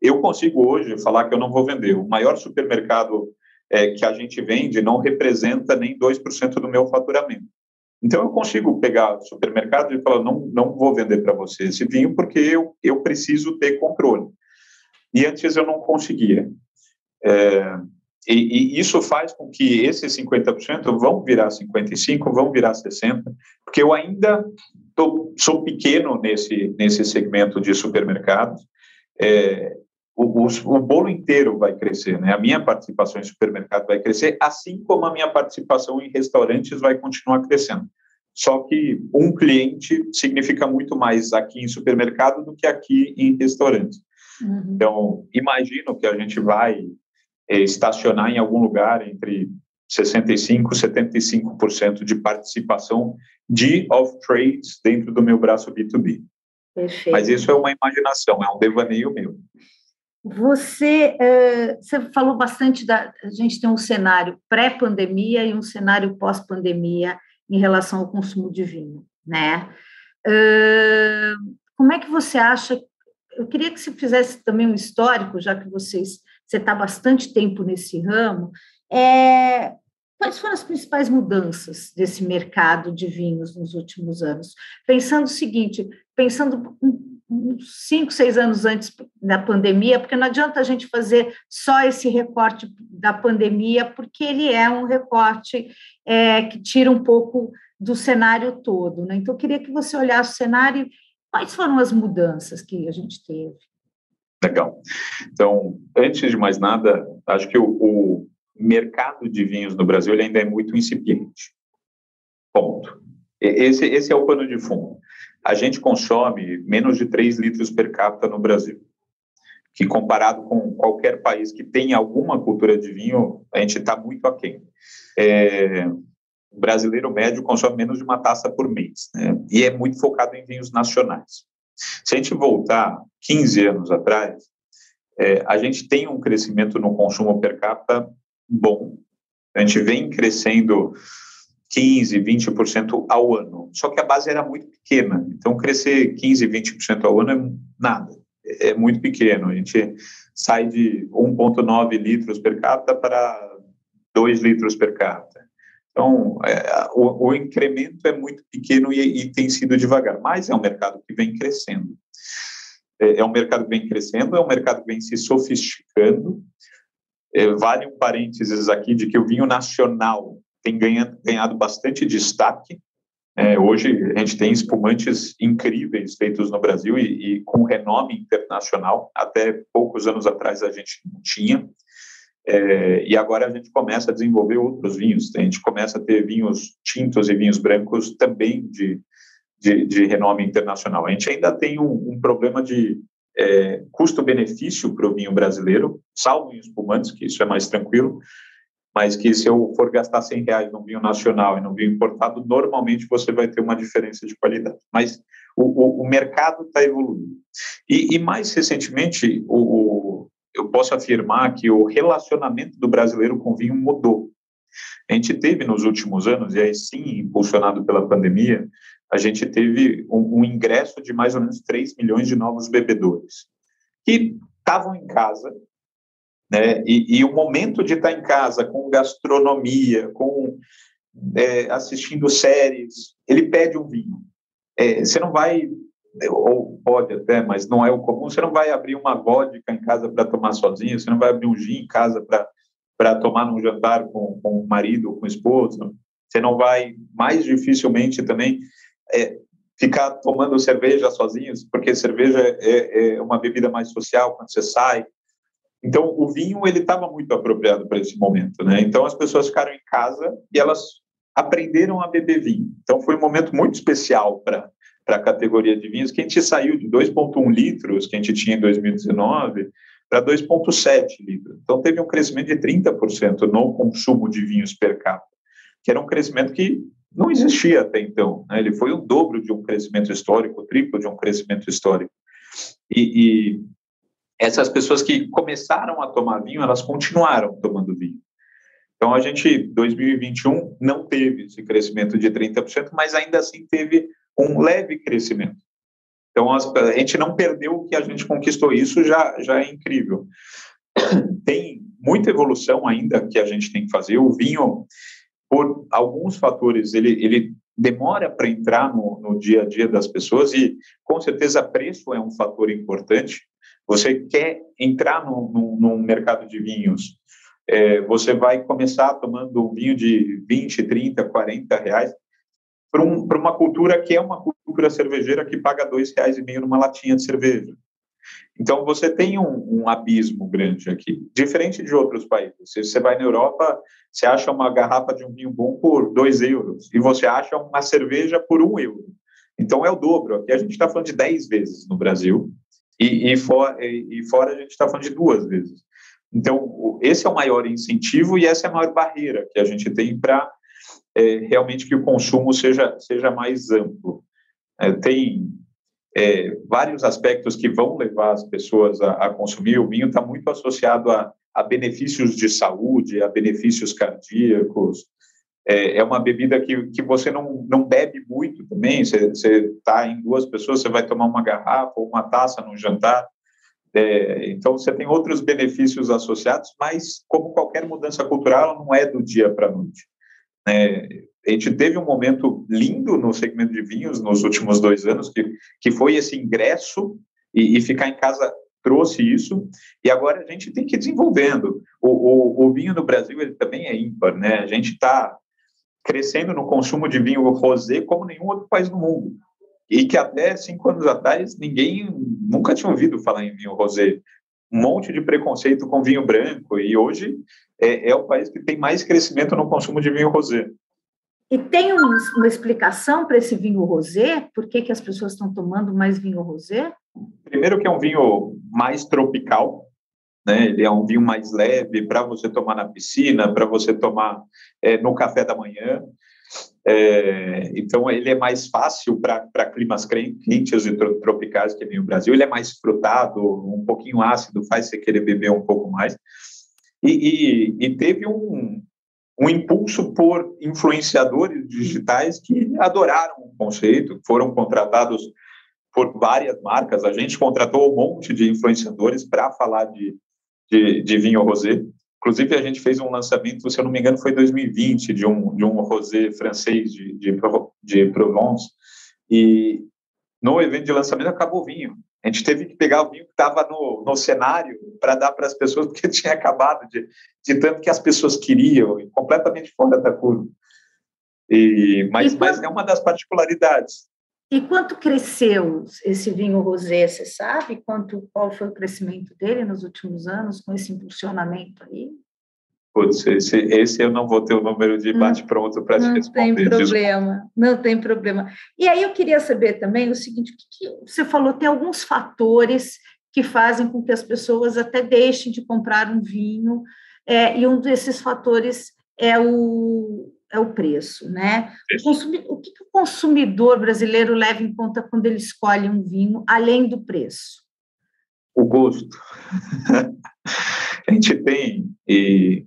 Eu consigo hoje falar que eu não vou vender. O maior supermercado é, que a gente vende não representa nem 2% do meu faturamento. Então, eu consigo pegar o supermercado e falar, não, não vou vender para você esse vinho porque eu, eu preciso ter controle. E antes eu não conseguia. É, e, e, isso faz com que esses 50% vão virar 55%, vão virar 60%, porque eu ainda tô, sou pequeno nesse, nesse segmento de supermercados. É, o, o, o, bolo inteiro vai crescer, né? A minha participação em supermercado vai crescer, assim como a minha participação em restaurantes vai continuar crescendo. Só que um cliente significa muito mais aqui em supermercado do que aqui em restaurantes. Uhum. Então, imagino que a gente vai é, estacionar em algum lugar entre 65% e 75% de participação de off-trades dentro do meu braço B2B. Perfeito. Mas isso é uma imaginação, é um devaneio meu. Você, uh, você falou bastante da. A gente tem um cenário pré-pandemia e um cenário pós-pandemia em relação ao consumo de vinho, né? Uh, como é que você acha? Eu queria que você fizesse também um histórico, já que vocês você está bastante tempo nesse ramo. É, quais foram as principais mudanças desse mercado de vinhos nos últimos anos? Pensando o seguinte, pensando cinco, seis anos antes da pandemia, porque não adianta a gente fazer só esse recorte da pandemia, porque ele é um recorte é, que tira um pouco do cenário todo. Né? Então, eu queria que você olhasse o cenário quais foram as mudanças que a gente teve. Legal. Então, antes de mais nada, acho que o, o mercado de vinhos no Brasil ainda é muito incipiente. Ponto. Esse, esse é o pano de fundo a gente consome menos de 3 litros per capita no Brasil, que comparado com qualquer país que tenha alguma cultura de vinho, a gente está muito aquém. É, o brasileiro médio consome menos de uma taça por mês, né? e é muito focado em vinhos nacionais. Se a gente voltar 15 anos atrás, é, a gente tem um crescimento no consumo per capita bom. A gente vem crescendo 15%, 20% ao ano. Só que a base era muito pequena. Então, crescer 15%, 20% ao ano é nada. É muito pequeno. A gente sai de 1,9 litros per capita para 2 litros per capita. Então, é, o, o, incremento é muito pequeno e, e, tem sido devagar, mas é um mercado que vem crescendo. É, é um mercado que vem crescendo, é um mercado que vem se sofisticando. É, vale um parênteses aqui de que o vinho nacional tem ganhado, ganhado bastante destaque. É, hoje a gente tem espumantes incríveis feitos no Brasil e, e, com renome internacional. Até poucos anos atrás a gente não tinha. É, e agora a gente começa a desenvolver outros vinhos. A gente começa a ter vinhos tintos e vinhos brancos também de, de, de renome internacional. A gente ainda tem um, um problema de é, custo-benefício para o vinho brasileiro, salvo em espumantes, que isso é mais tranquilo, mas que se eu for gastar 100 reais num vinho nacional e num vinho importado, normalmente você vai ter uma diferença de qualidade. Mas o, o, o mercado está evoluindo. E, e, mais recentemente, o, eu posso afirmar que o relacionamento do brasileiro com vinho mudou. A gente teve nos últimos anos, e aí sim, impulsionado pela pandemia, a gente teve um, um ingresso de mais ou menos 3 milhões de novos bebedores, que estavam em casa, né? E, e, o momento de estar em casa com gastronomia, com é, assistindo séries, ele pede um vinho. É, você não vai, ou pode até, mas não é o comum, você não vai abrir uma vodka em casa para tomar sozinho, você não vai abrir um gin em casa para tomar num jantar com, com o marido ou com o esposo, você não vai, mais dificilmente também, é, ficar tomando cerveja sozinhos, porque cerveja é, é uma bebida mais social quando você sai, então, o vinho ele estava muito apropriado para esse momento, né? Então, as pessoas ficaram em casa e elas aprenderam a beber vinho. Então, foi um momento muito especial para para a categoria de vinhos, que a gente saiu de 2,1 litros, que a gente tinha em 2019, para 2,7 litros. Então, teve um crescimento de 30% no consumo de vinhos per capita, que era um crescimento que não existia até então. Né? Ele foi o dobro de um crescimento histórico, o triplo de um crescimento histórico. E, e essas pessoas que começaram a tomar vinho, elas continuaram tomando vinho. Então, a gente, 2021, não teve esse crescimento de 30%, mas ainda assim teve um leve crescimento. Então, a gente não perdeu o que a gente conquistou, isso já, já é incrível. Tem muita evolução ainda que a gente tem que fazer. O vinho, por alguns fatores, ele, ele demora para entrar no, no dia a dia das pessoas e, com certeza, preço é um fator importante. Você quer entrar no, no, no mercado de vinhos, é, você vai começar tomando um vinho de 20, 30, 40 reais para um, uma cultura que é uma cultura cervejeira que paga dois reais e meio numa latinha de cerveja. Então você tem um, um, abismo grande aqui, diferente de outros países. Se você vai na Europa, você acha uma garrafa de um vinho bom por dois euros e você acha uma cerveja por um euro. Então é o dobro. Aqui a gente está falando de dez vezes no Brasil e, e, for, e, e fora a gente está falando de duas vezes. Então, esse é o maior incentivo e essa é a maior barreira que a gente tem para é, realmente que o consumo seja, seja mais amplo. É, tem é, vários aspectos que vão levar as pessoas a, a consumir. O vinho está muito associado a, a, benefícios de saúde, a benefícios cardíacos, é, é uma bebida que, que você não, não bebe muito também. Você está em duas pessoas, você vai tomar uma garrafa ou uma taça no jantar. É, então, você tem outros benefícios associados, mas, como qualquer mudança cultural, não é do dia para a noite. É, a gente teve um momento lindo no segmento de vinhos nos últimos dois anos, que, que foi esse ingresso e, e ficar em casa trouxe isso, e agora a gente tem que ir desenvolvendo. O, o, o vinho no Brasil ele também é ímpar, né? A gente está crescendo no consumo de vinho rosé como nenhum outro país do mundo. E que até cinco anos atrás ninguém nunca tinha ouvido falar em vinho rosé. Um monte de preconceito com vinho branco. E hoje é, é o país que tem mais crescimento no consumo de vinho rosé. E tem uma explicação para esse vinho rosé? Por que, que as pessoas estão tomando mais vinho rosé? Primeiro que é um vinho mais tropical, né? Ele é um vinho mais leve para você tomar na piscina, para você tomar é, no café da manhã. É, então, ele é mais fácil para climas quentes e tropicais que nem o Brasil. Ele é mais frutado, um pouquinho ácido, faz você querer beber um pouco mais. E, e, e teve um, um impulso por influenciadores digitais que adoraram o conceito, foram contratados por várias marcas. A gente contratou um monte de influenciadores para falar de, de, de vinho rosé. Inclusive, a gente fez um lançamento, se eu não me engano, foi em 2020, de um, de um rosé francês de, de, de Provence. E no evento de lançamento acabou o vinho. A gente teve que pegar o vinho que estava no, no cenário para dar para as pessoas, porque tinha acabado de, de tanto que as pessoas queriam, completamente fora da curva. E, mas, e mas é uma das particularidades. E quanto cresceu esse vinho rosé? Você sabe quanto, qual foi o crescimento dele nos últimos anos com esse impulsionamento aí? Putz, esse, esse eu não vou ter o número de bate-pronto para te responder. Não tem problema, não tem problema. E aí eu queria saber também o seguinte, o que, que você falou, tem alguns fatores que fazem com que as pessoas até deixem de comprar um vinho, é, e um desses fatores é o, é o preço, né? O, o que, que o consumidor brasileiro leva em conta quando ele escolhe um vinho, além do preço? O gosto. a gente tem e,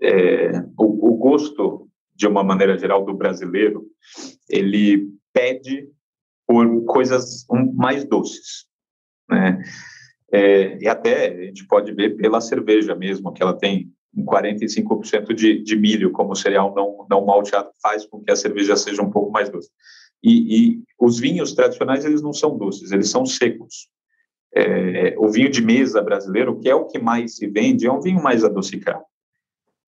é, o, o gosto, de uma maneira geral, do brasileiro, ele pede por coisas mais doces, né? É, e até a gente pode ver pela cerveja mesmo, que ela tem 45% de, de milho como cereal não, não malteado faz com que a cerveja seja um pouco mais doce. E, e os vinhos tradicionais, eles não são doces, eles são secos. É, o vinho de mesa brasileiro, que é o que mais se vende, é um vinho mais adocicado.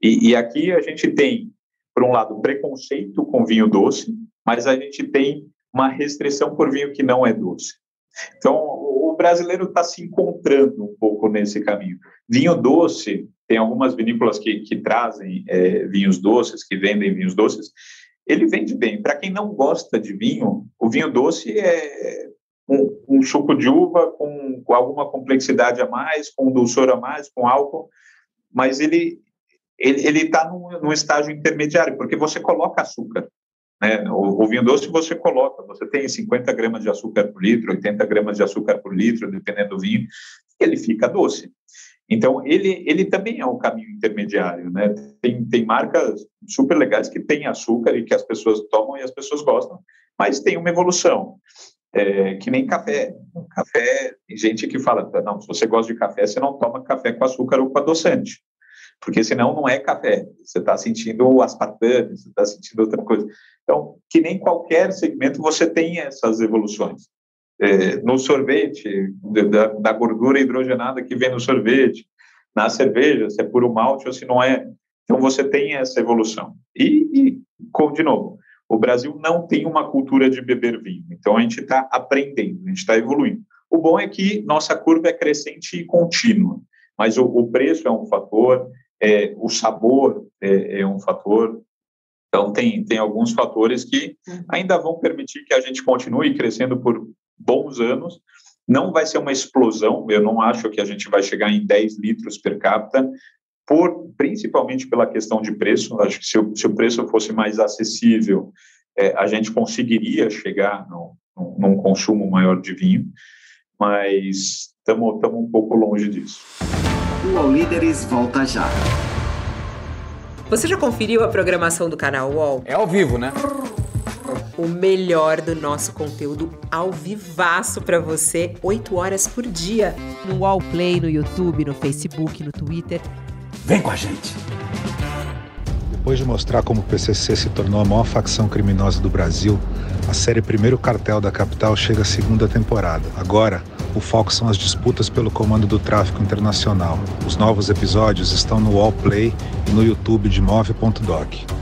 E, e aqui a gente tem, por um lado, preconceito com vinho doce, mas a gente tem uma restrição por vinho que não é doce. Então, o brasileiro está se encontrando um pouco nesse caminho. Vinho doce, tem algumas vinícolas que, que trazem é, vinhos doces, que vendem vinhos doces, ele vende bem. Para quem não gosta de vinho, o vinho doce é um, um suco de uva com, com, alguma complexidade a mais, com dulçor a mais, com álcool, mas ele ele está num, num estágio intermediário, porque você coloca açúcar. Né? O, o, vinho doce você coloca, você tem 50 gramas de açúcar por litro, 80 gramas de açúcar por litro, dependendo do vinho, ele fica doce. Então, ele, ele também é um caminho intermediário, né? Tem, tem marcas super legais que têm açúcar e que as pessoas tomam e as pessoas gostam, mas tem uma evolução. É, que nem café. Café, tem gente que fala, não, se você gosta de café, você não toma café com açúcar ou com adoçante, porque senão não é café. Você está sentindo aspartame, você está sentindo outra coisa. Então, que nem qualquer segmento, você tem essas evoluções é, no sorvete, da, da, gordura hidrogenada que vem no sorvete, na cerveja, se é puro malte ou se não é. Então, você tem essa evolução. E, e com, de novo, o Brasil não tem uma cultura de beber vinho, então a gente está aprendendo, a gente está evoluindo. O bom é que nossa curva é crescente e contínua, mas o, o preço é um fator, é, o sabor é, é um fator, então, tem, tem alguns fatores que uhum. ainda vão permitir que a gente continue crescendo por bons anos. Não vai ser uma explosão, eu não acho que a gente vai chegar em 10 litros per capita, por, principalmente pela questão de preço. Acho que se o, se o preço fosse mais acessível, é, a gente conseguiria chegar no, no, num consumo maior de vinho, mas estamos um pouco longe disso. O All Líderes volta já. Você já conferiu a programação do canal UOL? É ao vivo, né? O melhor do nosso conteúdo ao vivaço para você, 8 horas por dia. No Wallplay, no YouTube, no Facebook, no Twitter. Vem com a gente! Depois de mostrar como o PCC se tornou a maior facção criminosa do Brasil, a série Primeiro Cartel da Capital chega à segunda temporada. Agora, o foco são as disputas pelo comando do tráfico internacional. Os novos episódios estão no Wallplay e no YouTube de Move.doc.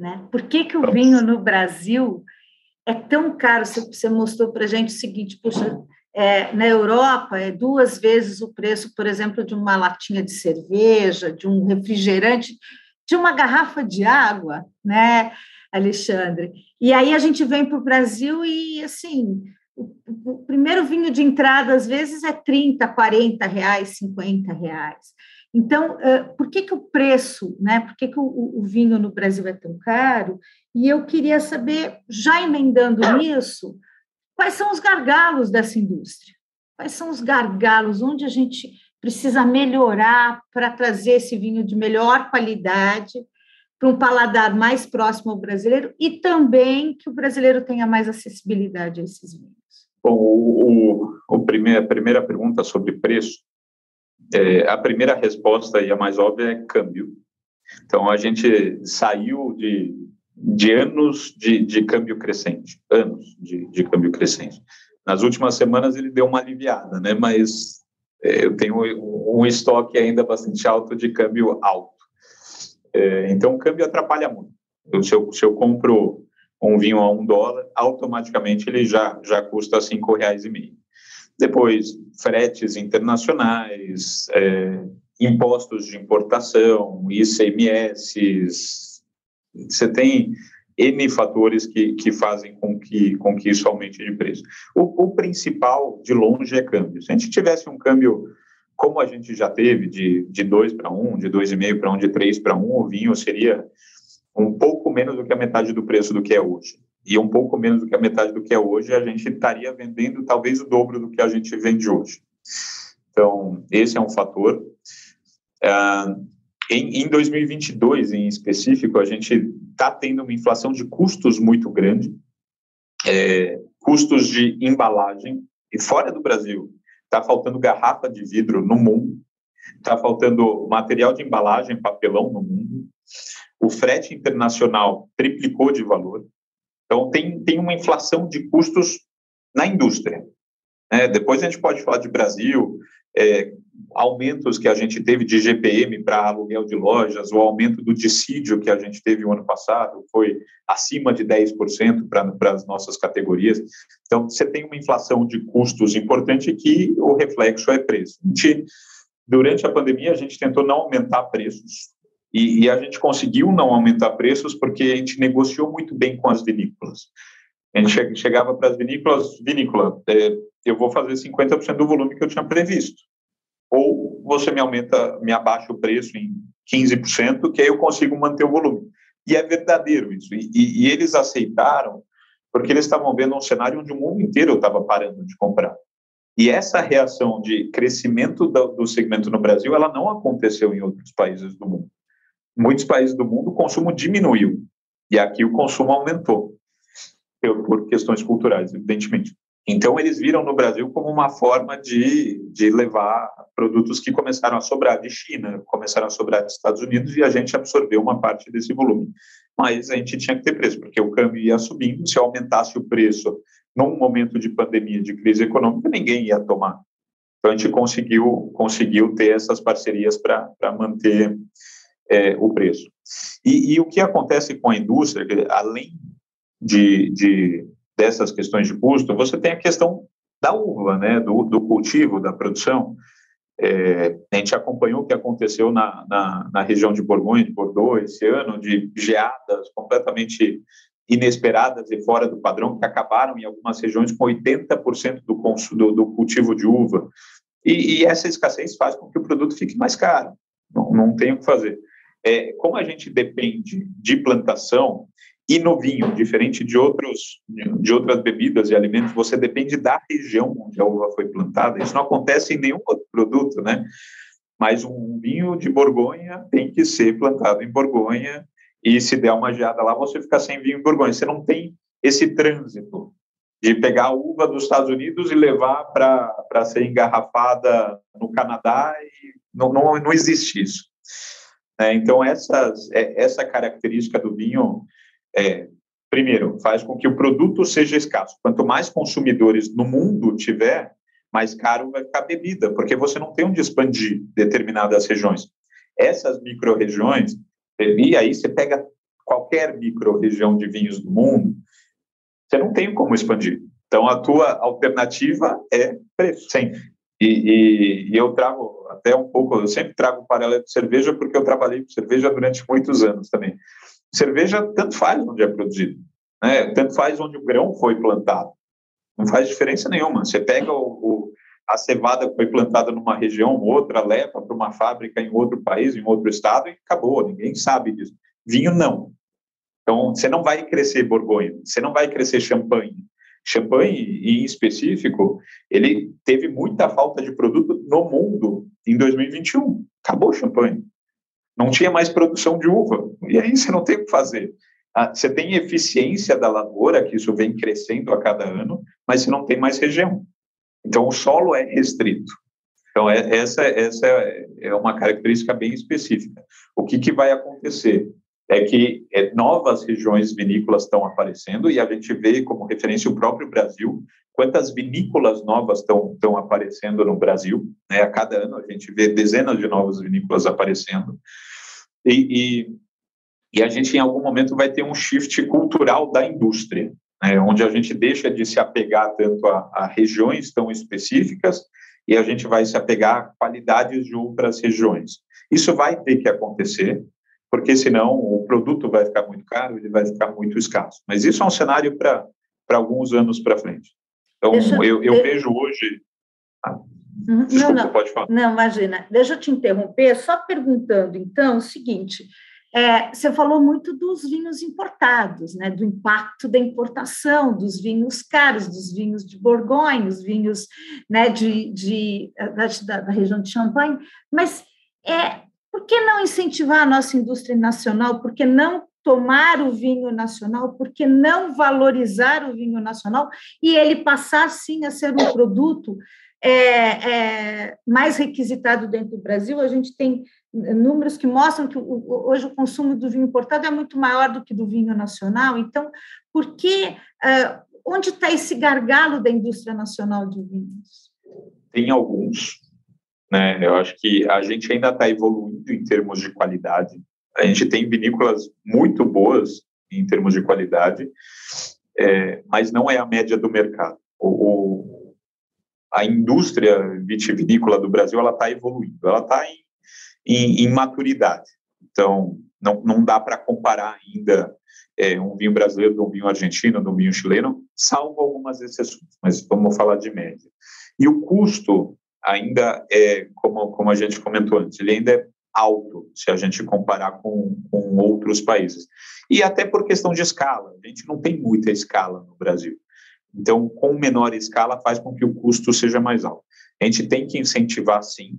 Né? Por que, que o vinho no Brasil é tão caro? Você mostrou para a gente o seguinte, puxa, é, na Europa é duas vezes o preço, por exemplo, de uma latinha de cerveja, de um refrigerante, de uma garrafa de água, né, Alexandre? E aí a gente vem para o Brasil e, assim, o, o, primeiro vinho de entrada, às vezes, é 30, 40 reais, 50 reais. Então, por que, que o preço, né? Por que, que o, o vinho no Brasil é tão caro? E eu queria saber, já emendando nisso, quais são os gargalos dessa indústria? Quais são os gargalos? Onde a gente precisa melhorar para trazer esse vinho de melhor qualidade para um paladar mais próximo ao brasileiro e também que o brasileiro tenha mais acessibilidade a esses vinhos? Bom, o, o, o a primeira pergunta sobre preço, é, a primeira resposta e a mais óbvia é câmbio. Então, a gente saiu de, de anos de, de câmbio crescente, anos de, de câmbio crescente. Nas últimas semanas ele deu uma aliviada, né? Mas é, eu tenho um estoque ainda bastante alto de câmbio alto. É, então, o câmbio atrapalha muito. Eu, se, eu, se eu compro um vinho a um dólar, automaticamente ele já, já custa cinco reais e meio. Depois, fretes internacionais, é, impostos de importação, ICMS, você tem N fatores que, que fazem com que, com que isso aumente de preço. O, o principal, de longe, é câmbio. Se a gente tivesse um câmbio como a gente já teve, de, de 2 para 1, um, de 2,5 para 1, um, de 3 para 1, um, o vinho seria um pouco menos do que a metade do preço do que é hoje. E um pouco menos do que a metade do que é hoje, a gente estaria vendendo talvez o dobro do que a gente vende hoje. Então, esse é um fator. Uh, em, em 2022, em específico, a gente está tendo uma inflação de custos muito grande, é, custos de embalagem, e fora do Brasil, está faltando garrafa de vidro no mundo, está faltando material de embalagem, papelão no mundo, o frete internacional triplicou de valor, então tem, tem uma inflação de custos na indústria. Né? Depois a gente pode falar de Brasil, é, aumentos que a gente teve de GPM para aluguel de lojas, o aumento do dissídio que a gente teve o ano passado foi acima de 10% para as nossas categorias. Então, você tem uma inflação de custos importante que o reflexo é preço. Gente, durante a pandemia, a gente tentou não aumentar preços, e, e a gente conseguiu não aumentar preços porque a gente negociou muito bem com as vinícolas. A gente chegava para as vinícolas, vinícola, é, eu vou fazer 50% do volume que eu tinha previsto. Ou você me aumenta, me abaixa o preço em 15%, que aí eu consigo manter o volume. E é verdadeiro isso. E, e, e eles aceitaram, porque eles estavam vendo um cenário onde o mundo inteiro estava parando de comprar. E essa reação de crescimento do, do segmento no Brasil, ela não aconteceu em outros países do mundo. Muitos países do mundo, o consumo diminuiu. E aqui o consumo aumentou, por questões culturais, evidentemente. Então, eles viram no Brasil como uma forma de, de levar produtos que começaram a sobrar de China, começaram a sobrar dos Estados Unidos e a gente absorveu uma parte desse volume. Mas a gente tinha que ter preço, porque o câmbio ia subindo. Se aumentasse o preço num momento de pandemia, de crise econômica, ninguém ia tomar. Então, a gente conseguiu, conseguiu ter essas parcerias para manter é, o preço. E, e, o que acontece com a indústria, além de, de dessas questões de custo, você tem a questão da uva, né, do, do cultivo, da produção. É, a gente acompanhou o que aconteceu na, na, na, região de Borgonha, de Bordeaux, esse ano, de geadas completamente inesperadas e fora do padrão, que acabaram em algumas regiões com 80% do, do, do cultivo de uva. E, e, essa escassez faz com que o produto fique mais caro. Não, não tem o que fazer. É, como a gente depende de plantação, e no vinho, diferente de, outros, de outras bebidas e alimentos, você depende da região onde a uva foi plantada. Isso não acontece em nenhum outro produto, né? Mas um vinho de Borgonha tem que ser plantado em Borgonha e se der uma geada lá, você fica sem vinho em Borgonha. Você não tem esse trânsito de pegar a uva dos Estados Unidos e levar para ser engarrafada no Canadá e não, não, não existe isso. É, então, essas, é, essa característica do vinho é, primeiro, faz com que o produto seja escasso. Quanto mais consumidores no mundo tiver, mais caro vai ficar a bebida, porque você não tem onde expandir determinadas regiões. Essas micro-regiões, e aí você pega qualquer micro-região de vinhos do mundo, você não tem como expandir. Então, a tua alternativa é preço, sempre. E, e, e, eu trago até um pouco, eu sempre trago o paralelo de cerveja, porque eu trabalhei com cerveja durante muitos anos também. Cerveja, tanto faz onde é produzido, né? tanto faz onde o grão foi plantado. Não faz diferença nenhuma. Você pega o, o, a cevada que foi plantada numa região, outra leva para uma fábrica em outro país, em outro estado, e acabou, ninguém sabe disso. Vinho, não. Então, você não vai crescer Borgonha, você não vai crescer champanhe. Champanhe, em específico, ele teve muita falta de produto no mundo em 2021. Acabou o champanhe. Não tinha mais produção de uva. E aí você não tem o que fazer. Ah, você tem eficiência da lavoura, que isso vem crescendo a cada ano, mas você não tem mais região. Então, o solo é restrito. Então, é, essa, essa é uma característica bem específica. O que, que vai acontecer? É que é, novas regiões vinícolas estão aparecendo e a gente vê como referência o próprio Brasil, quantas vinícolas novas estão, aparecendo no Brasil. Né? A cada ano a gente vê dezenas de novas vinícolas aparecendo. E, e, e a gente, em algum momento, vai ter um shift cultural da indústria né, onde a gente deixa de se apegar tanto a, a, regiões tão específicas e a gente vai se apegar a qualidades de outras regiões. Isso vai ter que acontecer, porque senão o produto vai ficar muito caro, ele vai ficar muito escasso. Mas isso é um cenário para alguns anos para frente. Então, eu, eu vejo hoje. Ah, uhum. desculpa, não, não, pode falar. Não, imagina. Deixa eu te interromper, só perguntando, então, o seguinte: é, você falou muito dos vinhos importados, né, do impacto da importação, dos vinhos caros, dos vinhos de Borgonha, os vinhos né, de, de da, da, região de Champagne, mas é, por que não incentivar a nossa indústria nacional? Por que não tomar o vinho nacional? Por que não valorizar o vinho nacional e ele passar, sim, a ser um produto é, é, mais requisitado dentro do Brasil? A gente tem números que mostram que hoje o consumo do vinho importado é muito maior do que do vinho nacional. Então, por que, uh, onde está esse gargalo da indústria nacional de vinhos? Tem alguns. Né? Eu acho que a gente ainda está evoluindo em termos de qualidade. A gente tem vinícolas muito boas em termos de qualidade, é, mas não é a média do mercado. O, o, a indústria vitivinícola do Brasil ela está evoluindo. Ela está em em, em maturidade. Então, não, não dá para comparar ainda é, um vinho brasileiro de um vinho argentino, de um vinho chileno, salvo algumas exceções, mas vamos falar de média. E o custo ainda é, como, como a gente comentou antes, ele ainda é alto se a gente comparar com, com outros países. E até por questão de escala, a gente não tem muita escala no Brasil. Então, com menor escala, faz com que o custo seja mais alto. A gente tem que incentivar, sim,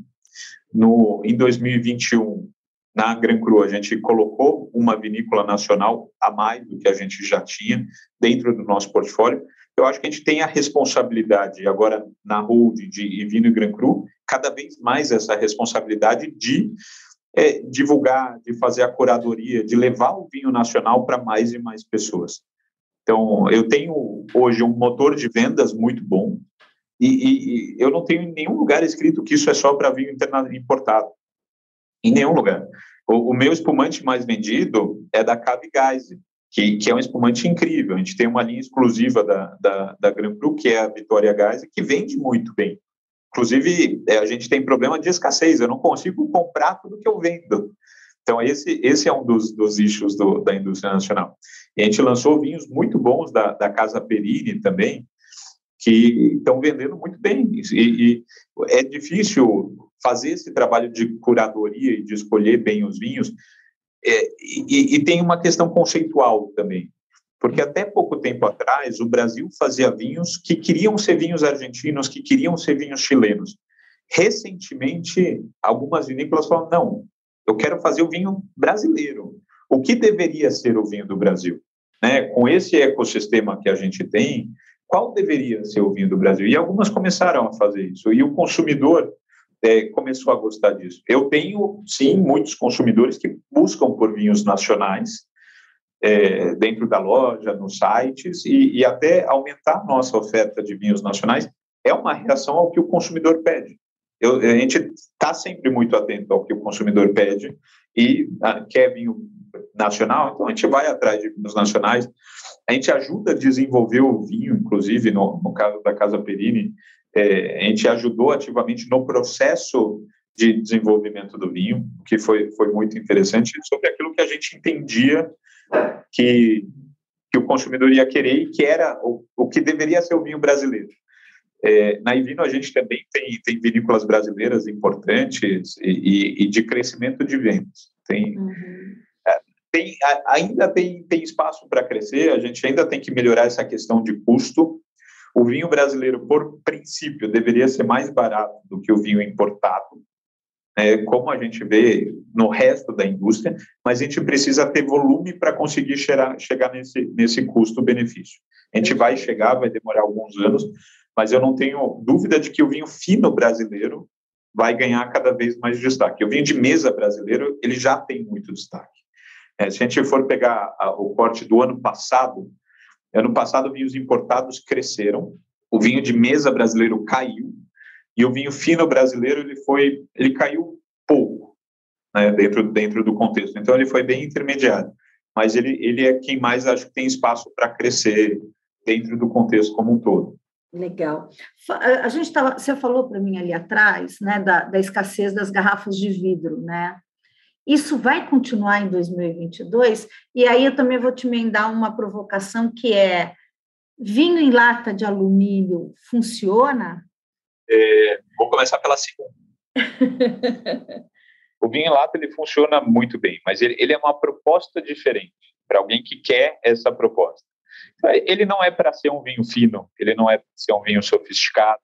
no, em 2021, na Gran Cru, a gente colocou uma vinícola nacional a mais do que a gente já tinha dentro do nosso portfólio. Eu acho que a gente tem a responsabilidade, agora na holding de Vino e Gran Cru, cada vez mais essa responsabilidade de é, divulgar, de fazer a curadoria, de levar o vinho nacional para mais e mais pessoas. Então, eu tenho hoje um motor de vendas muito bom, e, e, eu não tenho em nenhum lugar escrito que isso é só para vinho importado. Em nenhum lugar. O, o, meu espumante mais vendido é da Cave Geise, que, que é um espumante incrível. A gente tem uma linha exclusiva da, da, da Grand Cru, que é a Vitória Geise, que vende muito bem. Inclusive, é, a gente tem problema de escassez. Eu não consigo comprar tudo que eu vendo. Então, esse, esse é um dos, dos issues do, da indústria nacional. E a gente lançou vinhos muito bons da, da Casa Perini também, que estão vendendo muito bem. E, e, é difícil fazer esse trabalho de curadoria e de escolher bem os vinhos. É, e, e, tem uma questão conceitual também, porque até pouco tempo atrás o Brasil fazia vinhos que queriam ser vinhos argentinos, que queriam ser vinhos chilenos. Recentemente, algumas vinícolas falaram: não, eu quero fazer o vinho brasileiro. O que deveria ser o vinho do Brasil? Né? Com esse ecossistema que a gente tem, qual deveria ser o vinho do Brasil? E algumas começaram a fazer isso, e o consumidor é, começou a gostar disso. Eu tenho, sim, muitos consumidores que buscam por vinhos nacionais, é, dentro da loja, nos sites, e, e até aumentar a nossa oferta de vinhos nacionais é uma reação ao que o consumidor pede. Eu, a gente está sempre muito atento ao que o consumidor pede e ah, quer vinho nacional, então a gente vai atrás de vinhos nacionais. A gente ajuda a desenvolver o vinho, inclusive, no, no caso da Casa Perini, é, a gente ajudou ativamente no processo de desenvolvimento do vinho, que foi, foi muito interessante, sobre aquilo que a gente entendia que, que o consumidor ia querer e que era o, o que deveria ser o vinho brasileiro. É, na Ivino, a gente também tem, tem vinícolas brasileiras importantes e, e, e de crescimento de vendas. Tem, uhum. É, tem, ainda tem, tem espaço para crescer, a gente ainda tem que melhorar essa questão de custo. O vinho brasileiro, por princípio, deveria ser mais barato do que o vinho importado, é, como a gente vê no resto da indústria, mas a gente precisa ter volume para conseguir chegar, chegar nesse, nesse custo-benefício. A gente vai chegar, vai demorar alguns anos, mas eu não tenho dúvida de que o vinho fino brasileiro vai ganhar cada vez mais destaque. O vinho de mesa brasileiro, ele já tem muito destaque. É, se a gente for pegar a, o corte do ano passado, ano passado vinhos importados cresceram, o vinho de mesa brasileiro caiu, e o vinho fino brasileiro ele foi, ele caiu pouco, né, dentro dentro do contexto. Então ele foi bem intermediário, mas ele ele é quem mais acho que tem espaço para crescer dentro do contexto como um todo. Legal. A gente estava, você falou para mim ali atrás, né, da, da escassez das garrafas de vidro, né? Isso vai continuar em 2022? E aí eu também vou te emendar uma provocação que é: vinho em lata de alumínio funciona? É, vou começar pela segunda. o vinho em lata ele funciona muito bem, mas ele, ele é uma proposta diferente para alguém que quer essa proposta. Ele não é para ser um vinho fino, ele não é para ser um vinho sofisticado,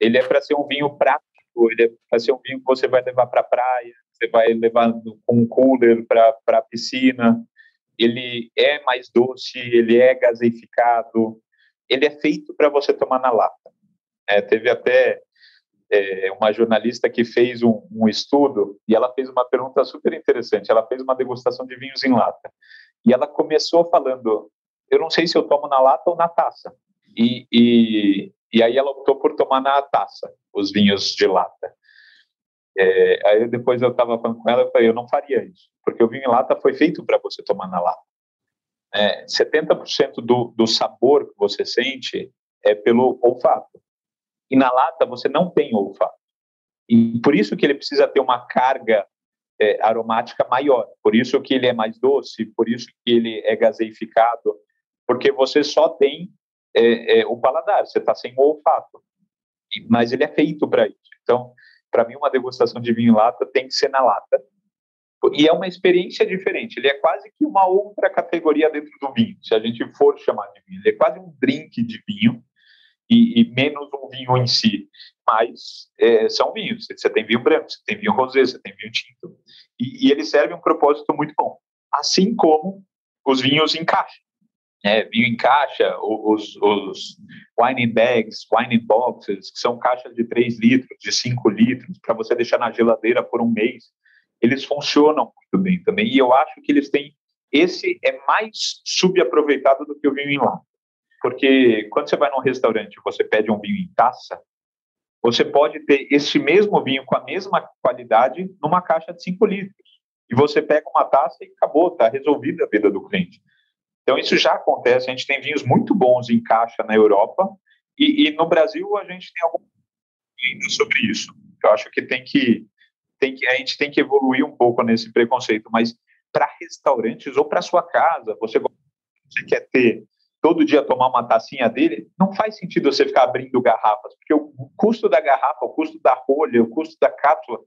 ele é para ser um vinho prático, ele é para ser um vinho que você vai levar para a praia, você vai levar com um cooler para a piscina. Ele é mais doce, ele é gaseificado, ele é feito para você tomar na lata. É, teve até é, uma jornalista que fez um, um, estudo e ela fez uma pergunta super interessante. Ela fez uma degustação de vinhos em lata e ela começou falando: eu não sei se eu tomo na lata ou na taça. E, e, e aí ela optou por tomar na taça os vinhos de lata. É, aí depois eu estava falando com ela, eu falei, eu não faria isso, porque o vinho em lata foi feito para você tomar na lata. É, 70% do, do sabor que você sente é pelo olfato. E na lata você não tem olfato. E por isso que ele precisa ter uma carga é, aromática maior. Por isso que ele é mais doce, por isso que ele é gaseificado, porque você só tem é, é, o paladar, você está sem o olfato. Mas ele é feito para isso. Então, para mim, uma degustação de vinho em lata tem que ser na lata. E é uma experiência diferente. Ele é quase que uma outra categoria dentro do vinho, se a gente for chamar de vinho. Ele é quase um drink de vinho e, e menos um vinho em si. Mas é, são vinhos. Você tem vinho branco, você tem vinho rosé, você tem vinho tinto. E, e ele serve um propósito muito bom. Assim como os vinhos em caixa. É, vinho em caixa, os, os wine in bags, wine in boxes, que são caixas de 3 litros, de 5 litros, para você deixar na geladeira por um mês, eles funcionam muito bem também. E eu acho que eles têm. Esse é mais subaproveitado do que o vinho em lata. Porque quando você vai num restaurante e você pede um vinho em taça, você pode ter esse mesmo vinho com a mesma qualidade numa caixa de 5 litros. E você pega uma taça e acabou, está resolvida a vida do cliente. Então, isso já acontece. A gente tem vinhos muito bons em caixa na Europa e, e no Brasil a gente tem algum sobre isso. Eu acho que tem que, tem que a gente tem que evoluir um pouco nesse preconceito, mas para restaurantes ou para sua casa, você, você quer ter todo dia tomar uma tacinha dele, não faz sentido você ficar abrindo garrafas, porque o custo da garrafa, o custo da rolha, o custo da cápsula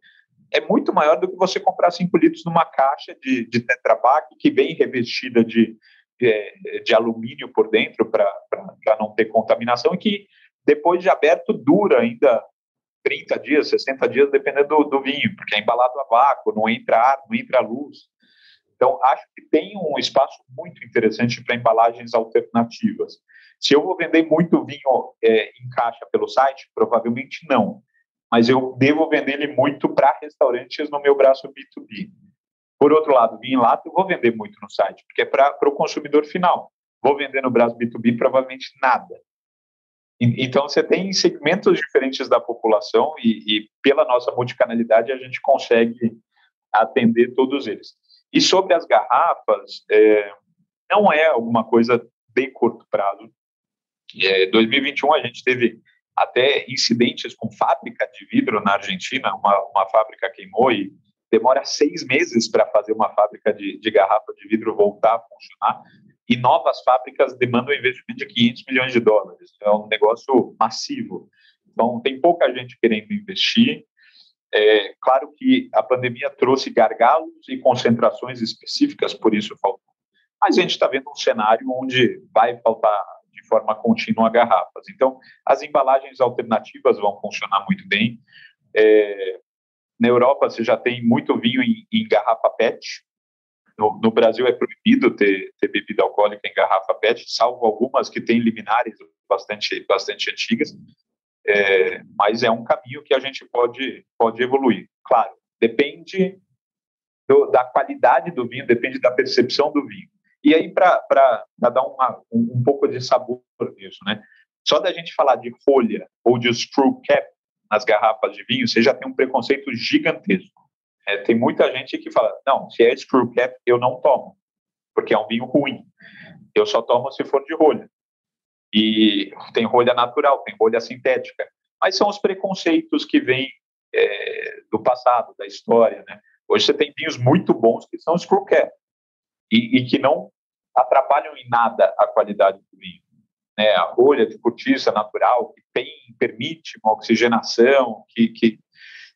é muito maior do que você comprar 5 litros numa caixa de, de Tetra Pak que vem revestida de, de, de alumínio por dentro para não ter contaminação e que depois de aberto dura ainda 30 dias, 60 dias, dependendo do, do vinho, porque é embalado a vácuo, não entra ar, não entra luz. Então, acho que tem um espaço muito interessante para embalagens alternativas. Se eu vou vender muito vinho é, em caixa pelo site, provavelmente não. Mas eu devo vender ele muito para restaurantes no meu braço B2B. Por outro lado, vinho em lata eu vou vender muito no site, porque é para o consumidor final. Vou vender no braço B2B provavelmente nada. Então, você tem segmentos diferentes da população e, e, pela nossa multicanalidade, a gente consegue atender todos eles. E sobre as garrafas, é, não é alguma coisa de curto prazo. É, 2021 a gente teve até incidentes com fábrica de vidro na Argentina, uma, uma fábrica queimou e demora seis meses para fazer uma fábrica de, de, garrafa de vidro voltar a funcionar. e novas fábricas demandam investimento de 500 milhões de dólares. É um negócio massivo. Então, tem pouca gente querendo investir. É, claro que a pandemia trouxe gargalos e concentrações específicas, por isso faltou. Mas a gente está vendo um cenário onde vai faltar de forma contínua garrafas. Então, as embalagens alternativas vão funcionar muito bem. É, na Europa, você já tem muito vinho em, em garrafa PET. No, no, Brasil é proibido ter, ter, bebida alcoólica em garrafa PET, salvo algumas que têm liminares bastante, bastante antigas. É, mas é um caminho que a gente pode, pode evoluir. Claro, depende do, da qualidade do vinho, depende da percepção do vinho. E aí, para dar uma, um, um, pouco de sabor nisso, né? Só da gente falar de folha ou de screw cap nas garrafas de vinho, você já tem um preconceito gigantesco. É, tem muita gente que fala, não, se é screw cap, eu não tomo, porque é um vinho ruim. Eu só tomo se for de rolha. E tem rolha natural, tem rolha sintética. Mas são os preconceitos que vêm é, do passado, da história, né? Hoje você tem vinhos muito bons que são screw cap e, e que não atrapalham em nada a qualidade do vinho. Né? A rolha de cortiça natural que tem, permite uma oxigenação, que, que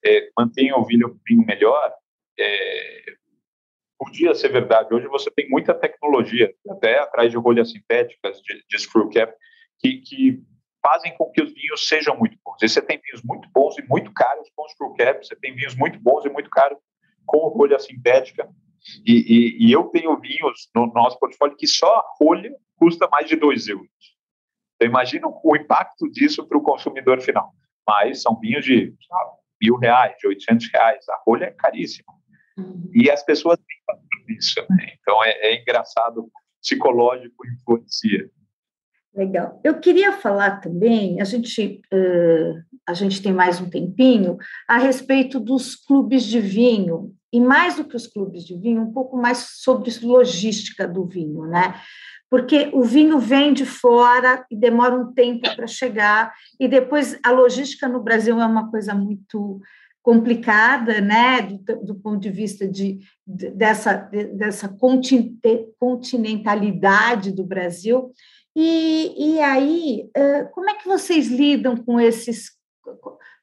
é, mantém o vinho, vinho melhor, é, podia ser verdade. Hoje você tem muita tecnologia, até atrás de rolhas sintéticas, de, de screw cap, que, que fazem com que os vinhos sejam muito bons. E você tem vinhos muito bons e muito caros com screw cap, você tem vinhos muito bons e muito caros com rolha sintética. E, e, e, eu tenho vinhos no nosso portfólio que só a rolha custa mais de 2 euros. Então, imagina o impacto disso para o consumidor final. Mas são vinhos de sabe, mil reais, de 800 reais. A rolha é caríssima. Uhum. E as pessoas têm isso. Né? Então, é, é engraçado, psicológico influencia. Legal. Eu queria falar também, a gente, uh, a gente tem mais um tempinho, a respeito dos clubes de vinho, e mais do que os clubes de vinho, um pouco mais sobre logística do vinho, né? Porque o vinho vem de fora e demora um tempo para chegar, e depois a logística no Brasil é uma coisa muito complicada, né, do, do ponto de vista de, de dessa, de, dessa continentalidade do Brasil. E, e aí, como é que vocês lidam com esses?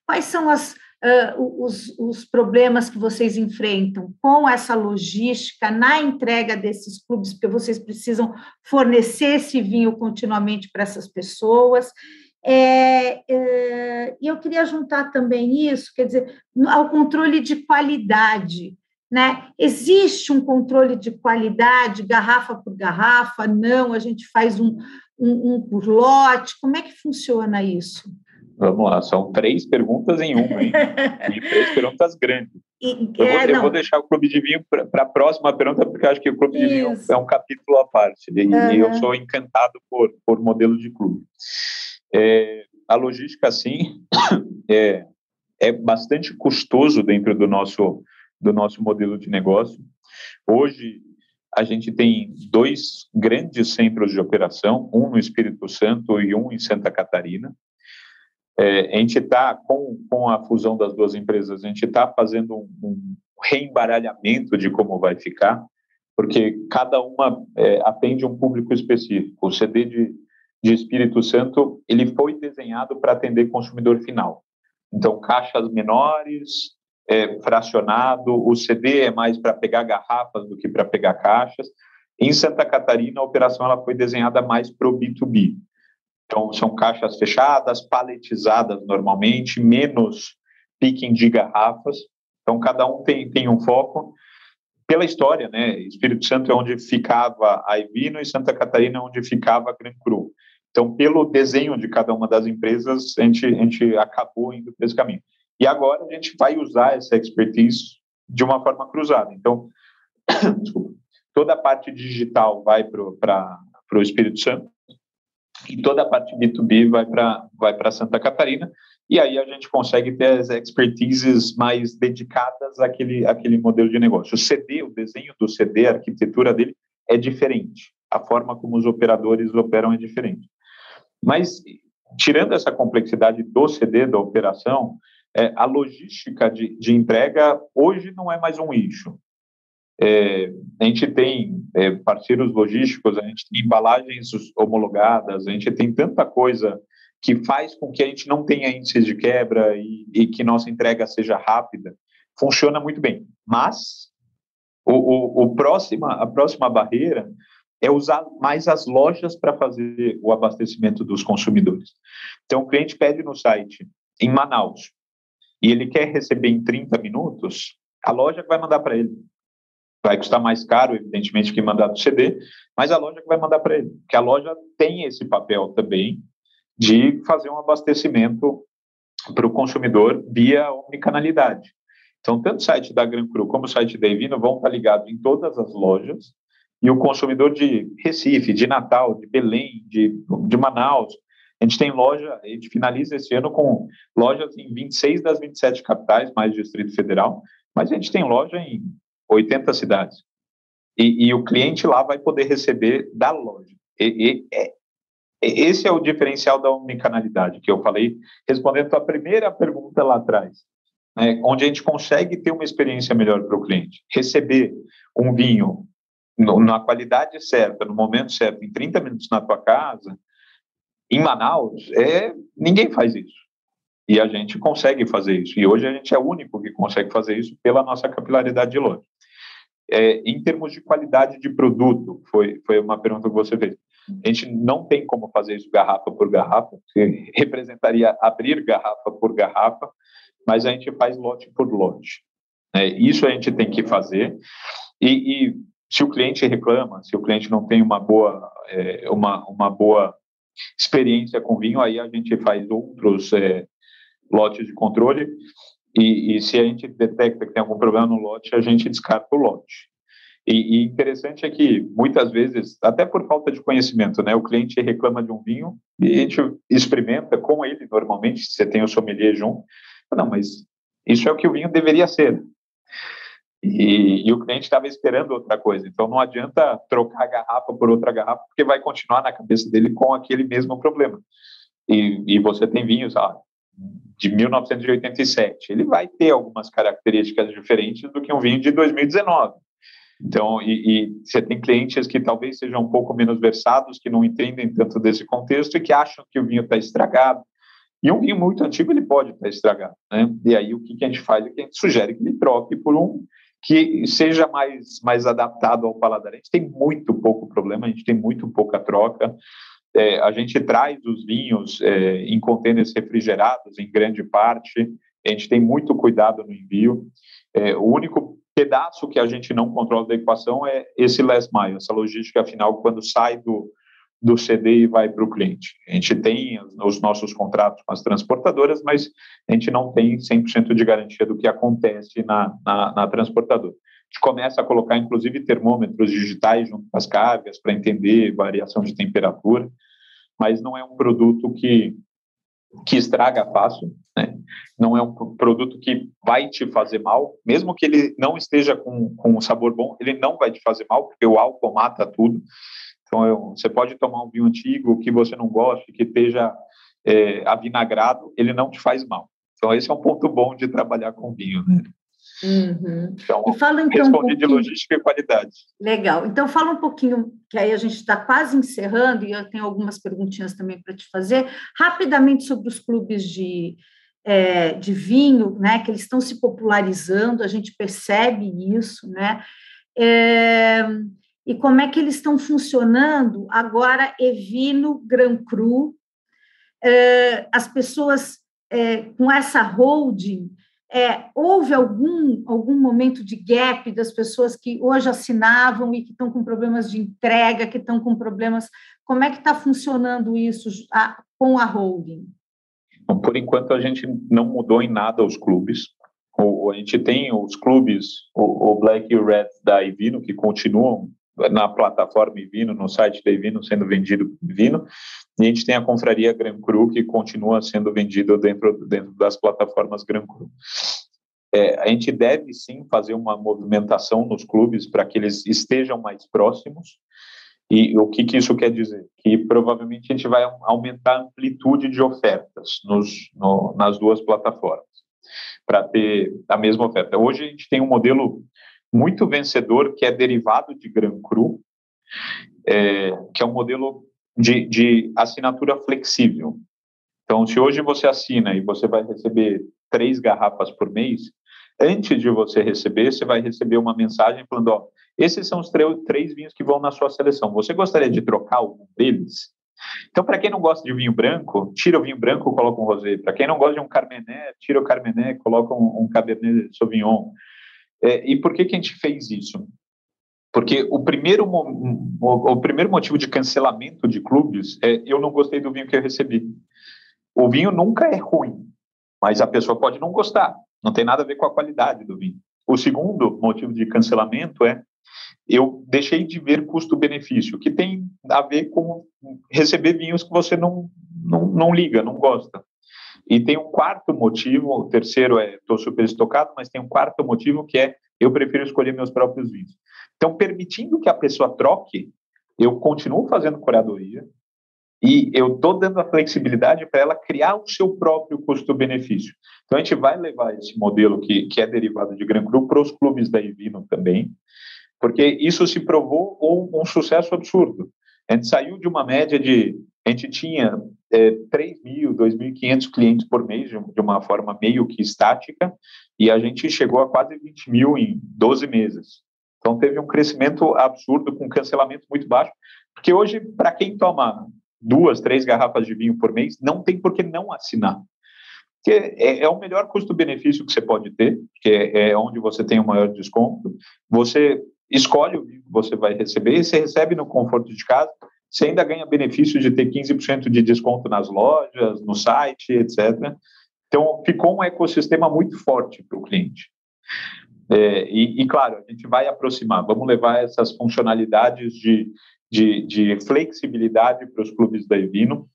Quais são as, uh, os, os problemas que vocês enfrentam com essa logística na entrega desses clubes, porque vocês precisam fornecer esse vinho continuamente para essas pessoas. É, é, e eu queria juntar também isso, quer dizer, ao controle de qualidade. Né? Existe um controle de qualidade, garrafa por garrafa? Não, a gente faz um, um, um por lote. Como é que funciona isso? Vamos lá, são três perguntas em uma, hein? e três perguntas grandes. E, eu, vou, é, eu, vou, deixar o clube de vinho para a próxima pergunta, porque eu acho que o clube Isso. de vinho é um capítulo à parte. E, uhum. eu sou encantado por, por modelo de clube. É, a logística, sim, é, é bastante custoso dentro do nosso do nosso modelo de negócio. Hoje, a gente tem dois grandes centros de operação, um no Espírito Santo e um em Santa Catarina. É, a gente está, com, com a fusão das duas empresas, a gente está fazendo um, um, reembaralhamento de como vai ficar, porque cada uma é, atende um público específico. O CD de, de Espírito Santo ele foi desenhado para atender consumidor final. Então, caixas menores, é, fracionado, o CD é mais para pegar garrafas do que para pegar caixas. Em Santa Catarina, a operação ela foi desenhada mais para o B2B. Então, são caixas fechadas, paletizadas normalmente, menos picking de garrafas. Então, cada um tem, tem um foco. Pela história, né? Espírito Santo é onde ficava a Ivino e Santa Catarina é onde ficava a Gran Cru. Então, pelo desenho de cada uma das empresas, a gente, a gente acabou indo por esse caminho. E agora a gente vai usar essa expertise de uma forma cruzada. Então, toda a parte digital vai para o Espírito Santo e toda a parte B2B vai para vai Santa Catarina. E aí a gente consegue ter as expertises mais dedicadas àquele, àquele modelo de negócio. O CD, o desenho do CD, a arquitetura dele é diferente. A forma como os operadores operam é diferente. Mas, tirando essa complexidade do CD, da operação, é, a logística de, de, entrega hoje não é mais um eixo. É, a gente tem é, parceiros logísticos, a gente tem embalagens homologadas, a gente tem tanta coisa que faz com que a gente não tenha índices de quebra e, e que nossa entrega seja rápida. Funciona muito bem. Mas o, o, o próxima, a próxima barreira é usar mais as lojas para fazer o abastecimento dos consumidores. Então, o cliente pede no site em Manaus e ele quer receber em 30 minutos, a loja vai mandar para ele. Vai custar mais caro, evidentemente, que mandar do CD, mas a loja que vai mandar para ele. Porque a loja tem esse papel também de fazer um abastecimento para o consumidor via omnicanalidade. Então, tanto o site da Gran Cru como o site da Evino vão estar ligados em todas as lojas, e o consumidor de Recife, de Natal, de Belém, de, de Manaus, a gente tem loja, a gente finaliza esse ano com lojas em 26 das 27 capitais, mais Distrito Federal, mas a gente tem loja em 80 cidades. E, e o cliente lá vai poder receber da loja. E, e, é, esse é o diferencial da omnicanalidade que eu falei, respondendo a primeira pergunta lá atrás, né, onde a gente consegue ter uma experiência melhor para o cliente. Receber um vinho no, na qualidade certa, no momento certo, em 30 minutos na tua casa, em Manaus, é, ninguém faz isso. E a gente consegue fazer isso. E hoje a gente é o único que consegue fazer isso pela nossa capilaridade de loja. É, em termos de qualidade de produto, foi, foi uma pergunta que você fez. A gente não tem como fazer isso garrafa por garrafa, que representaria abrir garrafa por garrafa, mas a gente faz lote por lote. É, isso a gente tem que fazer. E, e, se o cliente reclama, se o cliente não tem uma boa, é, uma, uma boa experiência com vinho, aí a gente faz outros é, lotes de controle. E, e, se a gente detecta que tem algum problema no lote, a gente descarta o lote. E, e, interessante é que, muitas vezes, até por falta de conhecimento, né, o cliente reclama de um vinho e a gente experimenta com ele, normalmente, você tem o sommelier junto. Não, mas isso é o que o vinho deveria ser. E, e o cliente estava esperando outra coisa. Então, não adianta trocar a garrafa por outra garrafa, porque vai continuar na cabeça dele com aquele mesmo problema. E, e você tem vinhos ah, de 1987. Ele vai ter algumas características diferentes do que um vinho de 2019. Então, e, e, você tem clientes que talvez sejam um pouco menos versados, que não entendem tanto desse contexto e que acham que o vinho está estragado. E um vinho muito antigo ele pode estar tá estragado, né? E aí o que, que a gente faz é que a gente sugere que ele troque por um que seja mais, mais adaptado ao paladar. A gente tem muito pouco problema, a gente tem muito pouca troca. É, a gente traz os vinhos é, em contêineres refrigerados, em grande parte. A gente tem muito cuidado no envio. É, o único pedaço que a gente não controla da equação é esse last mile, essa logística final, quando sai do, do CD e vai para o cliente. A gente tem os nossos contratos com as transportadoras, mas a gente não tem 100% de garantia do que acontece na, na, na, transportadora. Gente começa a colocar, inclusive, termômetros digitais junto com as cargas para entender variação de temperatura, mas não é um produto que, que estraga fácil, né? não é um produto que vai te fazer mal, mesmo que ele não esteja com, com um sabor bom, ele não vai te fazer mal, porque o álcool mata tudo. Então, eu, você pode tomar um vinho antigo que você não goste, que esteja é, avinagrado, ele não te faz mal. Então, esse é um ponto bom de trabalhar com vinho, né? Uhum. Então, e fala, então, respondi um de logística e qualidade. Legal. Então, fala um pouquinho, que aí a gente está quase encerrando, e eu tenho algumas perguntinhas também para te fazer, rapidamente sobre os clubes de, é, de vinho, né, que eles estão se popularizando, a gente percebe isso, né? É, e como é que eles estão funcionando agora, Evino, Gran Cru, é, as pessoas é, com essa holding, é, houve algum, algum momento de gap das pessoas que hoje assinavam e que estão com problemas de entrega, que estão com problemas. Como é que está funcionando isso a, com a holding? Por enquanto, a gente não mudou em nada os clubes. O, a gente tem os clubes, o, o Black e o Red da Ivino, que continuam na plataforma Ivino, no site da Ivino, sendo vendido Ivino, e a gente tem a confraria Gran Cru, que continua sendo vendido dentro, dentro das plataformas Gran Cru. É, a gente deve sim fazer uma movimentação nos clubes para que eles estejam mais próximos. E o que, que isso quer dizer? Que provavelmente a gente vai aumentar a amplitude de ofertas nos, no, nas duas plataformas, para ter a mesma oferta. Hoje a gente tem um modelo muito vencedor que é derivado de Gran Cru, é, que é um modelo de, de assinatura flexível. Então, se hoje você assina e você vai receber três garrafas por mês, antes de você receber, você vai receber uma mensagem falando: ó, esses são os três vinhos que vão na sua seleção. Você gostaria de trocar algum deles? Então, para quem não gosta de vinho branco, tira o vinho branco, coloca um rosé. Para quem não gosta de um carmené, tira o carmené, coloca um, um cabernet sauvignon. É, e por que, que a gente fez isso? Porque o primeiro, o, o primeiro motivo de cancelamento de clubes é eu não gostei do vinho que eu recebi. O vinho nunca é ruim, mas a pessoa pode não gostar. Não tem nada a ver com a qualidade do vinho. O segundo motivo de cancelamento é eu deixei de ver custo-benefício, que tem a ver com receber vinhos que você não, não, não liga, não gosta. E tem um quarto motivo, o terceiro é estou super estocado, mas tem um quarto motivo que é eu prefiro escolher meus próprios vinhos. Então, permitindo que a pessoa troque, eu continuo fazendo curadoria e eu estou dando a flexibilidade para ela criar o seu próprio custo-benefício. Então, a gente vai levar esse modelo que, que é derivado de Gran Cru para os clubes da Ivino também, porque isso se provou um, um sucesso absurdo. A gente saiu de uma média de. A gente tinha é, 3 mil, 2.500 clientes por mês, de uma forma meio que estática, e a gente chegou a quase 20 mil em 12 meses. Então, teve um crescimento absurdo, com cancelamento muito baixo, porque hoje, para quem toma duas, três garrafas de vinho por mês, não tem por que não assinar. Porque é, é o melhor custo-benefício que você pode ter, que é, é onde você tem o maior desconto. Você escolhe o vinho que você vai receber e você recebe no conforto de casa. Você ainda ganha benefício de ter 15% de desconto nas lojas, no site, etc. Então, ficou um ecossistema muito forte para o cliente. É, e, e, claro, a gente vai aproximar, vamos levar essas funcionalidades de, de, de flexibilidade para os clubes da Evino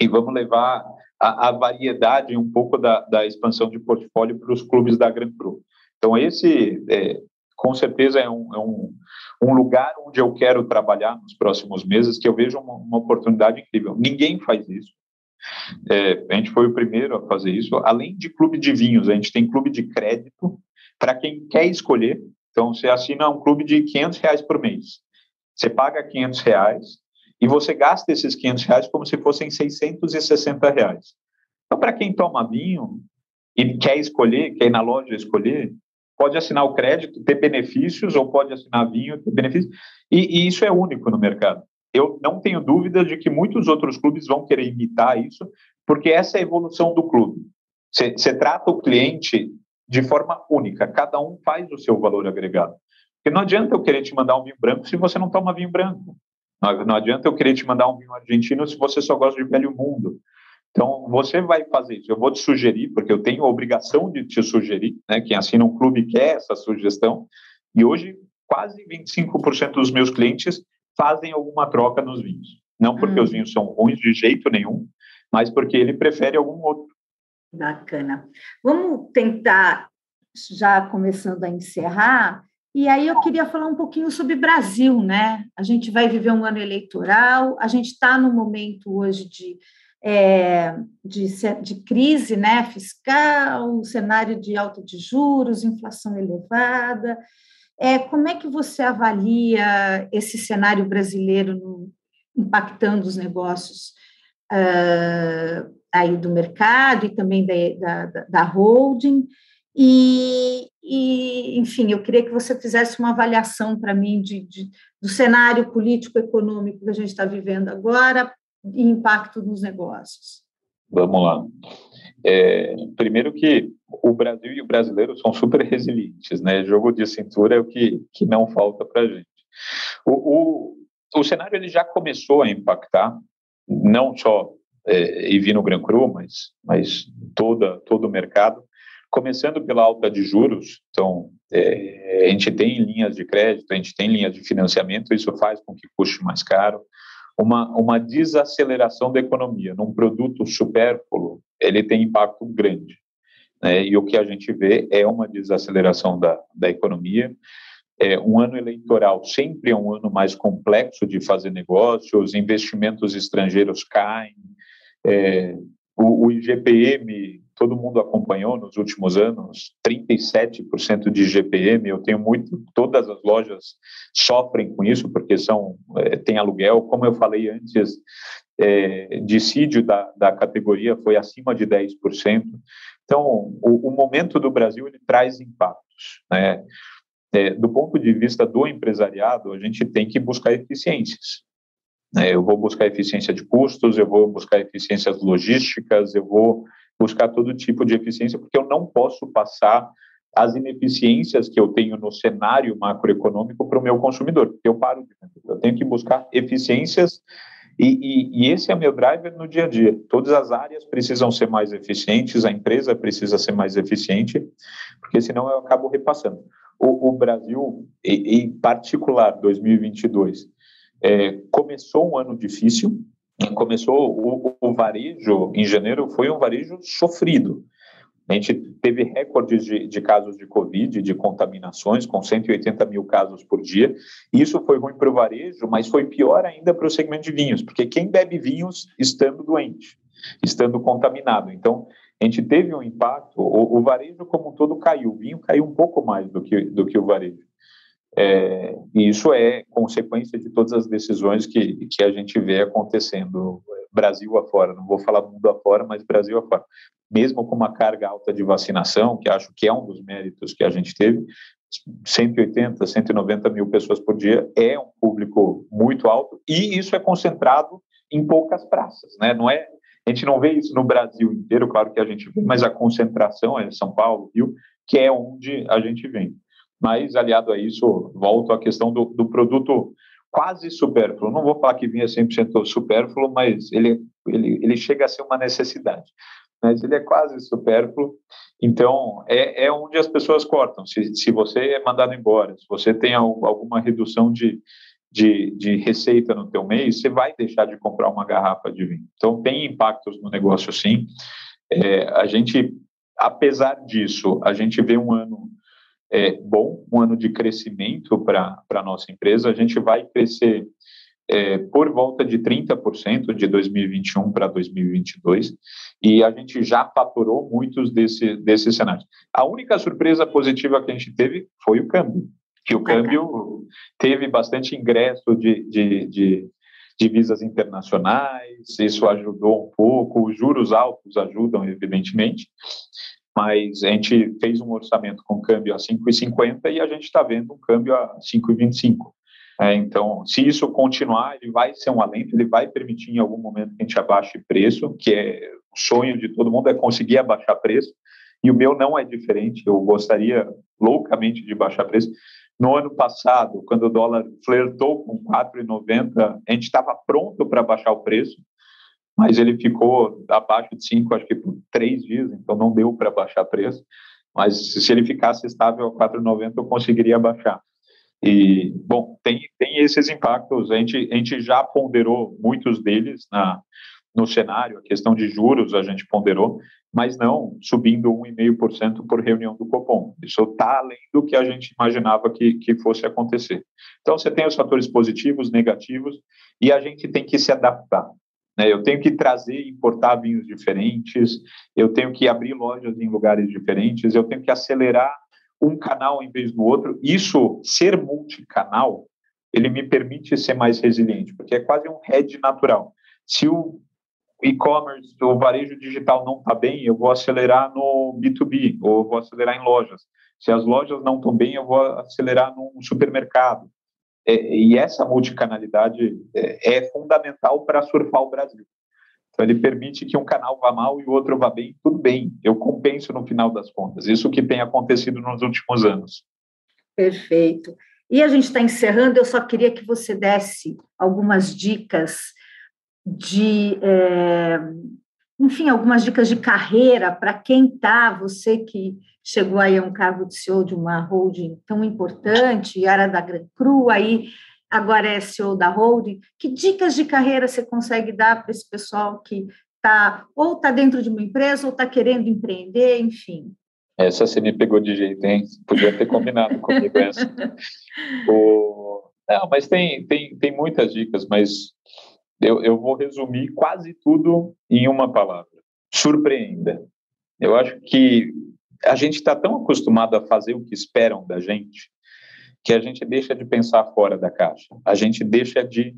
e vamos levar a, a variedade um pouco da, da, expansão de portfólio para os clubes da Gran Cru. Então, esse, é, com certeza, é, um, é um, um, lugar onde eu quero trabalhar nos próximos meses, que eu vejo uma, uma oportunidade incrível. Ninguém faz isso. É, a gente foi o primeiro a fazer isso. Além de clube de vinhos, a gente tem clube de crédito para quem quer escolher. Então, você assina um clube de 500 reais por mês. Você paga 500 reais e você gasta esses 500 reais como se fossem 660 reais. Então, para quem toma vinho e quer escolher, quer ir na loja escolher, pode assinar o crédito, ter benefícios, ou pode assinar vinho, ter benefícios, e, e isso é único no mercado. Eu não tenho dúvida de que muitos outros clubes vão querer imitar isso, porque essa é a evolução do clube. Você trata o cliente de forma única, cada um faz o seu valor agregado. Porque não adianta eu querer te mandar um vinho branco se você não toma vinho branco. Não, não adianta eu querer te mandar um vinho argentino se você só gosta de velho mundo. Então, você vai fazer isso. Eu vou te sugerir, porque eu tenho a obrigação de te sugerir, né? Quem assina um clube quer essa sugestão. E hoje, quase 25% dos meus clientes fazem alguma troca nos vinhos. Não porque hum. os vinhos são ruins de jeito nenhum, mas porque ele prefere algum outro. Bacana. Vamos tentar, já começando a encerrar, e aí eu queria falar um pouquinho sobre Brasil, né? A gente vai viver um ano eleitoral, a gente está no momento hoje de, é, de, de, crise né, fiscal, cenário de alta de juros, inflação elevada. É, como é que você avalia esse cenário brasileiro no, impactando os negócios uh, aí do mercado e também da, da, da holding? E, e, enfim, eu queria que você fizesse uma avaliação para mim de, de, do cenário político-econômico que a gente está vivendo agora e impacto nos negócios. Vamos lá. É, primeiro que o Brasil e o brasileiro são super resilientes, né? Jogo de cintura é o que, que não falta para a gente. O, o, o cenário ele já começou a impactar, não só é, e no Gran Cru, mas, mas toda, todo o mercado. Começando pela alta de juros, então é, a gente tem linhas de crédito, a gente tem linhas de financiamento, isso faz com que custe mais caro. Uma, uma desaceleração da economia num produto supérfluo, ele tem impacto grande. Né? E o que a gente vê é uma desaceleração da, da economia. É, um ano eleitoral sempre é um ano mais complexo de fazer negócios, investimentos estrangeiros caem, é, o, o IGPM, todo mundo acompanhou nos últimos anos, 37% de IGPM, eu tenho muito, todas as lojas sofrem com isso, porque são, é, tem aluguel, como eu falei antes, é, dissídio da, da categoria foi acima de 10%. Então, o, o momento do Brasil, ele traz impactos, né? É, do ponto de vista do empresariado, a gente tem que buscar eficiências. Né? Eu vou buscar eficiência de custos, eu vou buscar eficiências logísticas, eu vou buscar todo tipo de eficiência, porque eu não posso passar as ineficiências que eu tenho no cenário macroeconômico para o meu consumidor, porque eu paro de Eu tenho que buscar eficiências e, e, e, esse é meu driver no dia a dia. Todas as áreas precisam ser mais eficientes, a empresa precisa ser mais eficiente, porque senão eu acabo repassando. O, o Brasil, em particular 2022, é, começou um ano difícil, começou o, o, varejo em janeiro foi um varejo sofrido. A gente teve recordes de, de, casos de Covid, de contaminações, com 180 mil casos por dia. Isso foi ruim para o varejo, mas foi pior ainda para o segmento de vinhos, porque quem bebe vinhos estando doente, estando contaminado. Então, a gente teve um impacto, o, o varejo como um todo caiu, o vinho caiu um pouco mais do que, do que o varejo. É, e isso é consequência de todas as decisões que, que a gente vê acontecendo Brasil afora, não vou falar mundo afora, mas Brasil afora. Mesmo com uma carga alta de vacinação, que acho que é um dos méritos que a gente teve, 180, 190 mil pessoas por dia é um público muito alto e isso é concentrado em poucas praças, né? Não é a gente não vê isso no Brasil inteiro, claro que a gente vê, mas a concentração é São Paulo, Rio, que é onde a gente vem. Mas, aliado a isso, volto à questão do, do produto quase supérfluo. Não vou falar que vinha 100% supérfluo, mas ele, ele, ele chega a ser uma necessidade. Mas ele é quase supérfluo, então é, é onde as pessoas cortam. Se, se você é mandado embora, se você tem alguma redução de, de, de receita no teu mês, você vai deixar de comprar uma garrafa de vinho. Então tem impactos no negócio, sim. É, a gente, apesar disso, a gente vê um ano é, bom, um ano de crescimento para a nossa empresa. A gente vai crescer é, por volta de 30% de 2021 para 2022 e a gente já faturou muitos desse, desses cenários. A única surpresa positiva que a gente teve foi o câmbio, que o câmbio teve bastante ingresso de, de, de divisas internacionais, isso ajudou um pouco, os juros altos ajudam, evidentemente, mas a gente fez um orçamento com câmbio a 5,50 e a gente está vendo um câmbio a 5,25. É, então, se isso continuar, ele vai ser um alento, ele vai permitir em algum momento que a gente abaixe preço, que é o sonho de todo mundo é conseguir abaixar preço, e o meu não é diferente, eu gostaria loucamente de baixar preço. No ano passado, quando o dólar flertou com 4,90, a gente estava pronto para baixar o preço, mas ele ficou abaixo de 5, acho que por três dias, então não deu para baixar preço. Mas se ele ficasse estável a 4,90, eu conseguiria baixar. E, bom, tem, tem esses impactos, a gente, a gente já ponderou muitos deles na, no cenário, a questão de juros a gente ponderou, mas não subindo 1,5% por reunião do Copom. Isso está além do que a gente imaginava que, que fosse acontecer. Então, você tem os fatores positivos, negativos, e a gente tem que se adaptar. Né? Eu tenho que trazer e importar vinhos diferentes, eu tenho que abrir lojas em lugares diferentes, eu tenho que acelerar um canal em vez do outro. Isso, ser multicanal, ele me permite ser mais resiliente, porque é quase um head natural. Se o e-commerce, o varejo digital não está bem, eu vou acelerar no B2B, ou vou acelerar em lojas. Se as lojas não estão bem, eu vou acelerar no supermercado. É, e essa multicanalidade é, é fundamental para surfar o Brasil. Então, ele permite que um canal vá mal e o outro vá bem, tudo bem, eu compenso no final das contas. Isso que tem acontecido nos últimos anos. Perfeito. E a gente está encerrando, eu só queria que você desse algumas dicas de, é, enfim, algumas dicas de carreira para quem está, você que chegou aí a um cargo de CEO de uma holding tão importante, era da Gran Cru, aí agora é CEO da holding. Que dicas de carreira você consegue dar para esse pessoal que está ou está dentro de uma empresa ou está querendo empreender, enfim? Essa você me pegou de jeito, hein? Podia ter combinado comigo essa. O... Não, mas tem, tem, tem muitas dicas, mas eu, eu vou resumir quase tudo em uma palavra. surpreenda. Eu acho que a gente está tão acostumado a fazer o que esperam da gente que a gente deixa de pensar fora da caixa. A gente deixa de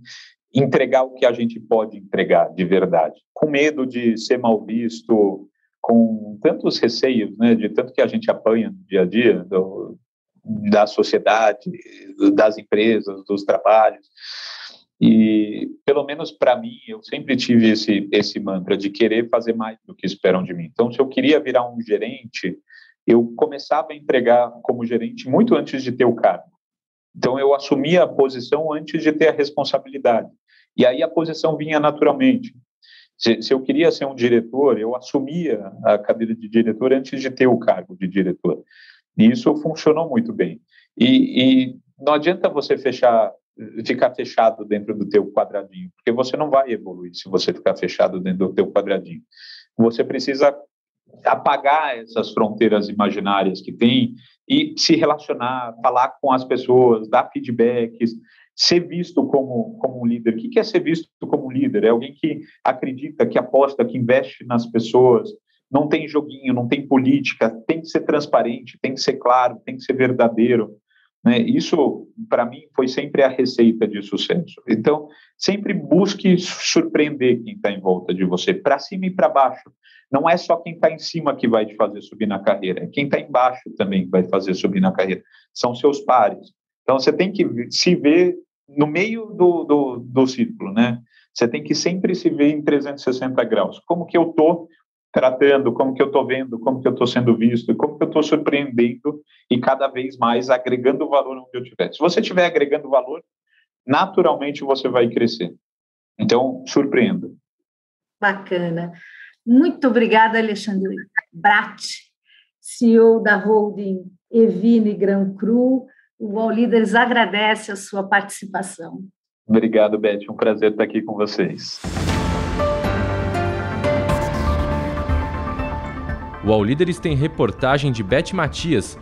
entregar o que a gente pode entregar de verdade, com medo de ser mal visto, com tantos receios, né, de tanto que a gente apanha no dia a dia do, da sociedade, das empresas, dos trabalhos. E, pelo menos para mim, eu sempre tive esse, esse mantra de querer fazer mais do que esperam de mim. Então, se eu queria virar um gerente, eu começava a entregar como gerente muito antes de ter o cargo. Então, eu assumia a posição antes de ter a responsabilidade. E aí a posição vinha naturalmente. Se, se eu queria ser um diretor, eu assumia a cadeira de diretor antes de ter o cargo de diretor. E isso funcionou muito bem. E, e não adianta você fechar, ficar fechado dentro do teu quadradinho, porque você não vai evoluir se você ficar fechado dentro do teu quadradinho. Você precisa apagar essas fronteiras imaginárias que tem e se relacionar, falar com as pessoas, dar feedbacks, ser visto como, como um líder. O que é ser visto como um líder? É alguém que acredita, que aposta, que investe nas pessoas, não tem joguinho, não tem política, tem que ser transparente, tem que ser claro, tem que ser verdadeiro. Né? Isso, para mim, foi sempre a receita de sucesso. Então, sempre busque surpreender quem está em volta de você, para cima e para baixo. Não é só quem está em cima que vai te fazer subir na carreira, é quem está embaixo também que vai fazer subir na carreira. São seus pares. Então, você tem que se ver no meio do, do, do círculo, né? Você tem que sempre se ver em 360 graus. Como que eu estou tratando, como que eu estou vendo, como que eu estou sendo visto, como que eu estou surpreendendo e cada vez mais agregando valor onde eu estiver. Se você estiver agregando valor, naturalmente você vai crescer. Então, surpreenda. Bacana. Muito obrigada, Alexandre Brat, CEO da holding Evine Gran Cru. O All Líderes agradece a sua participação. Obrigado, Beth. Um prazer estar aqui com vocês. O All Líderes tem reportagem de Beth Matias,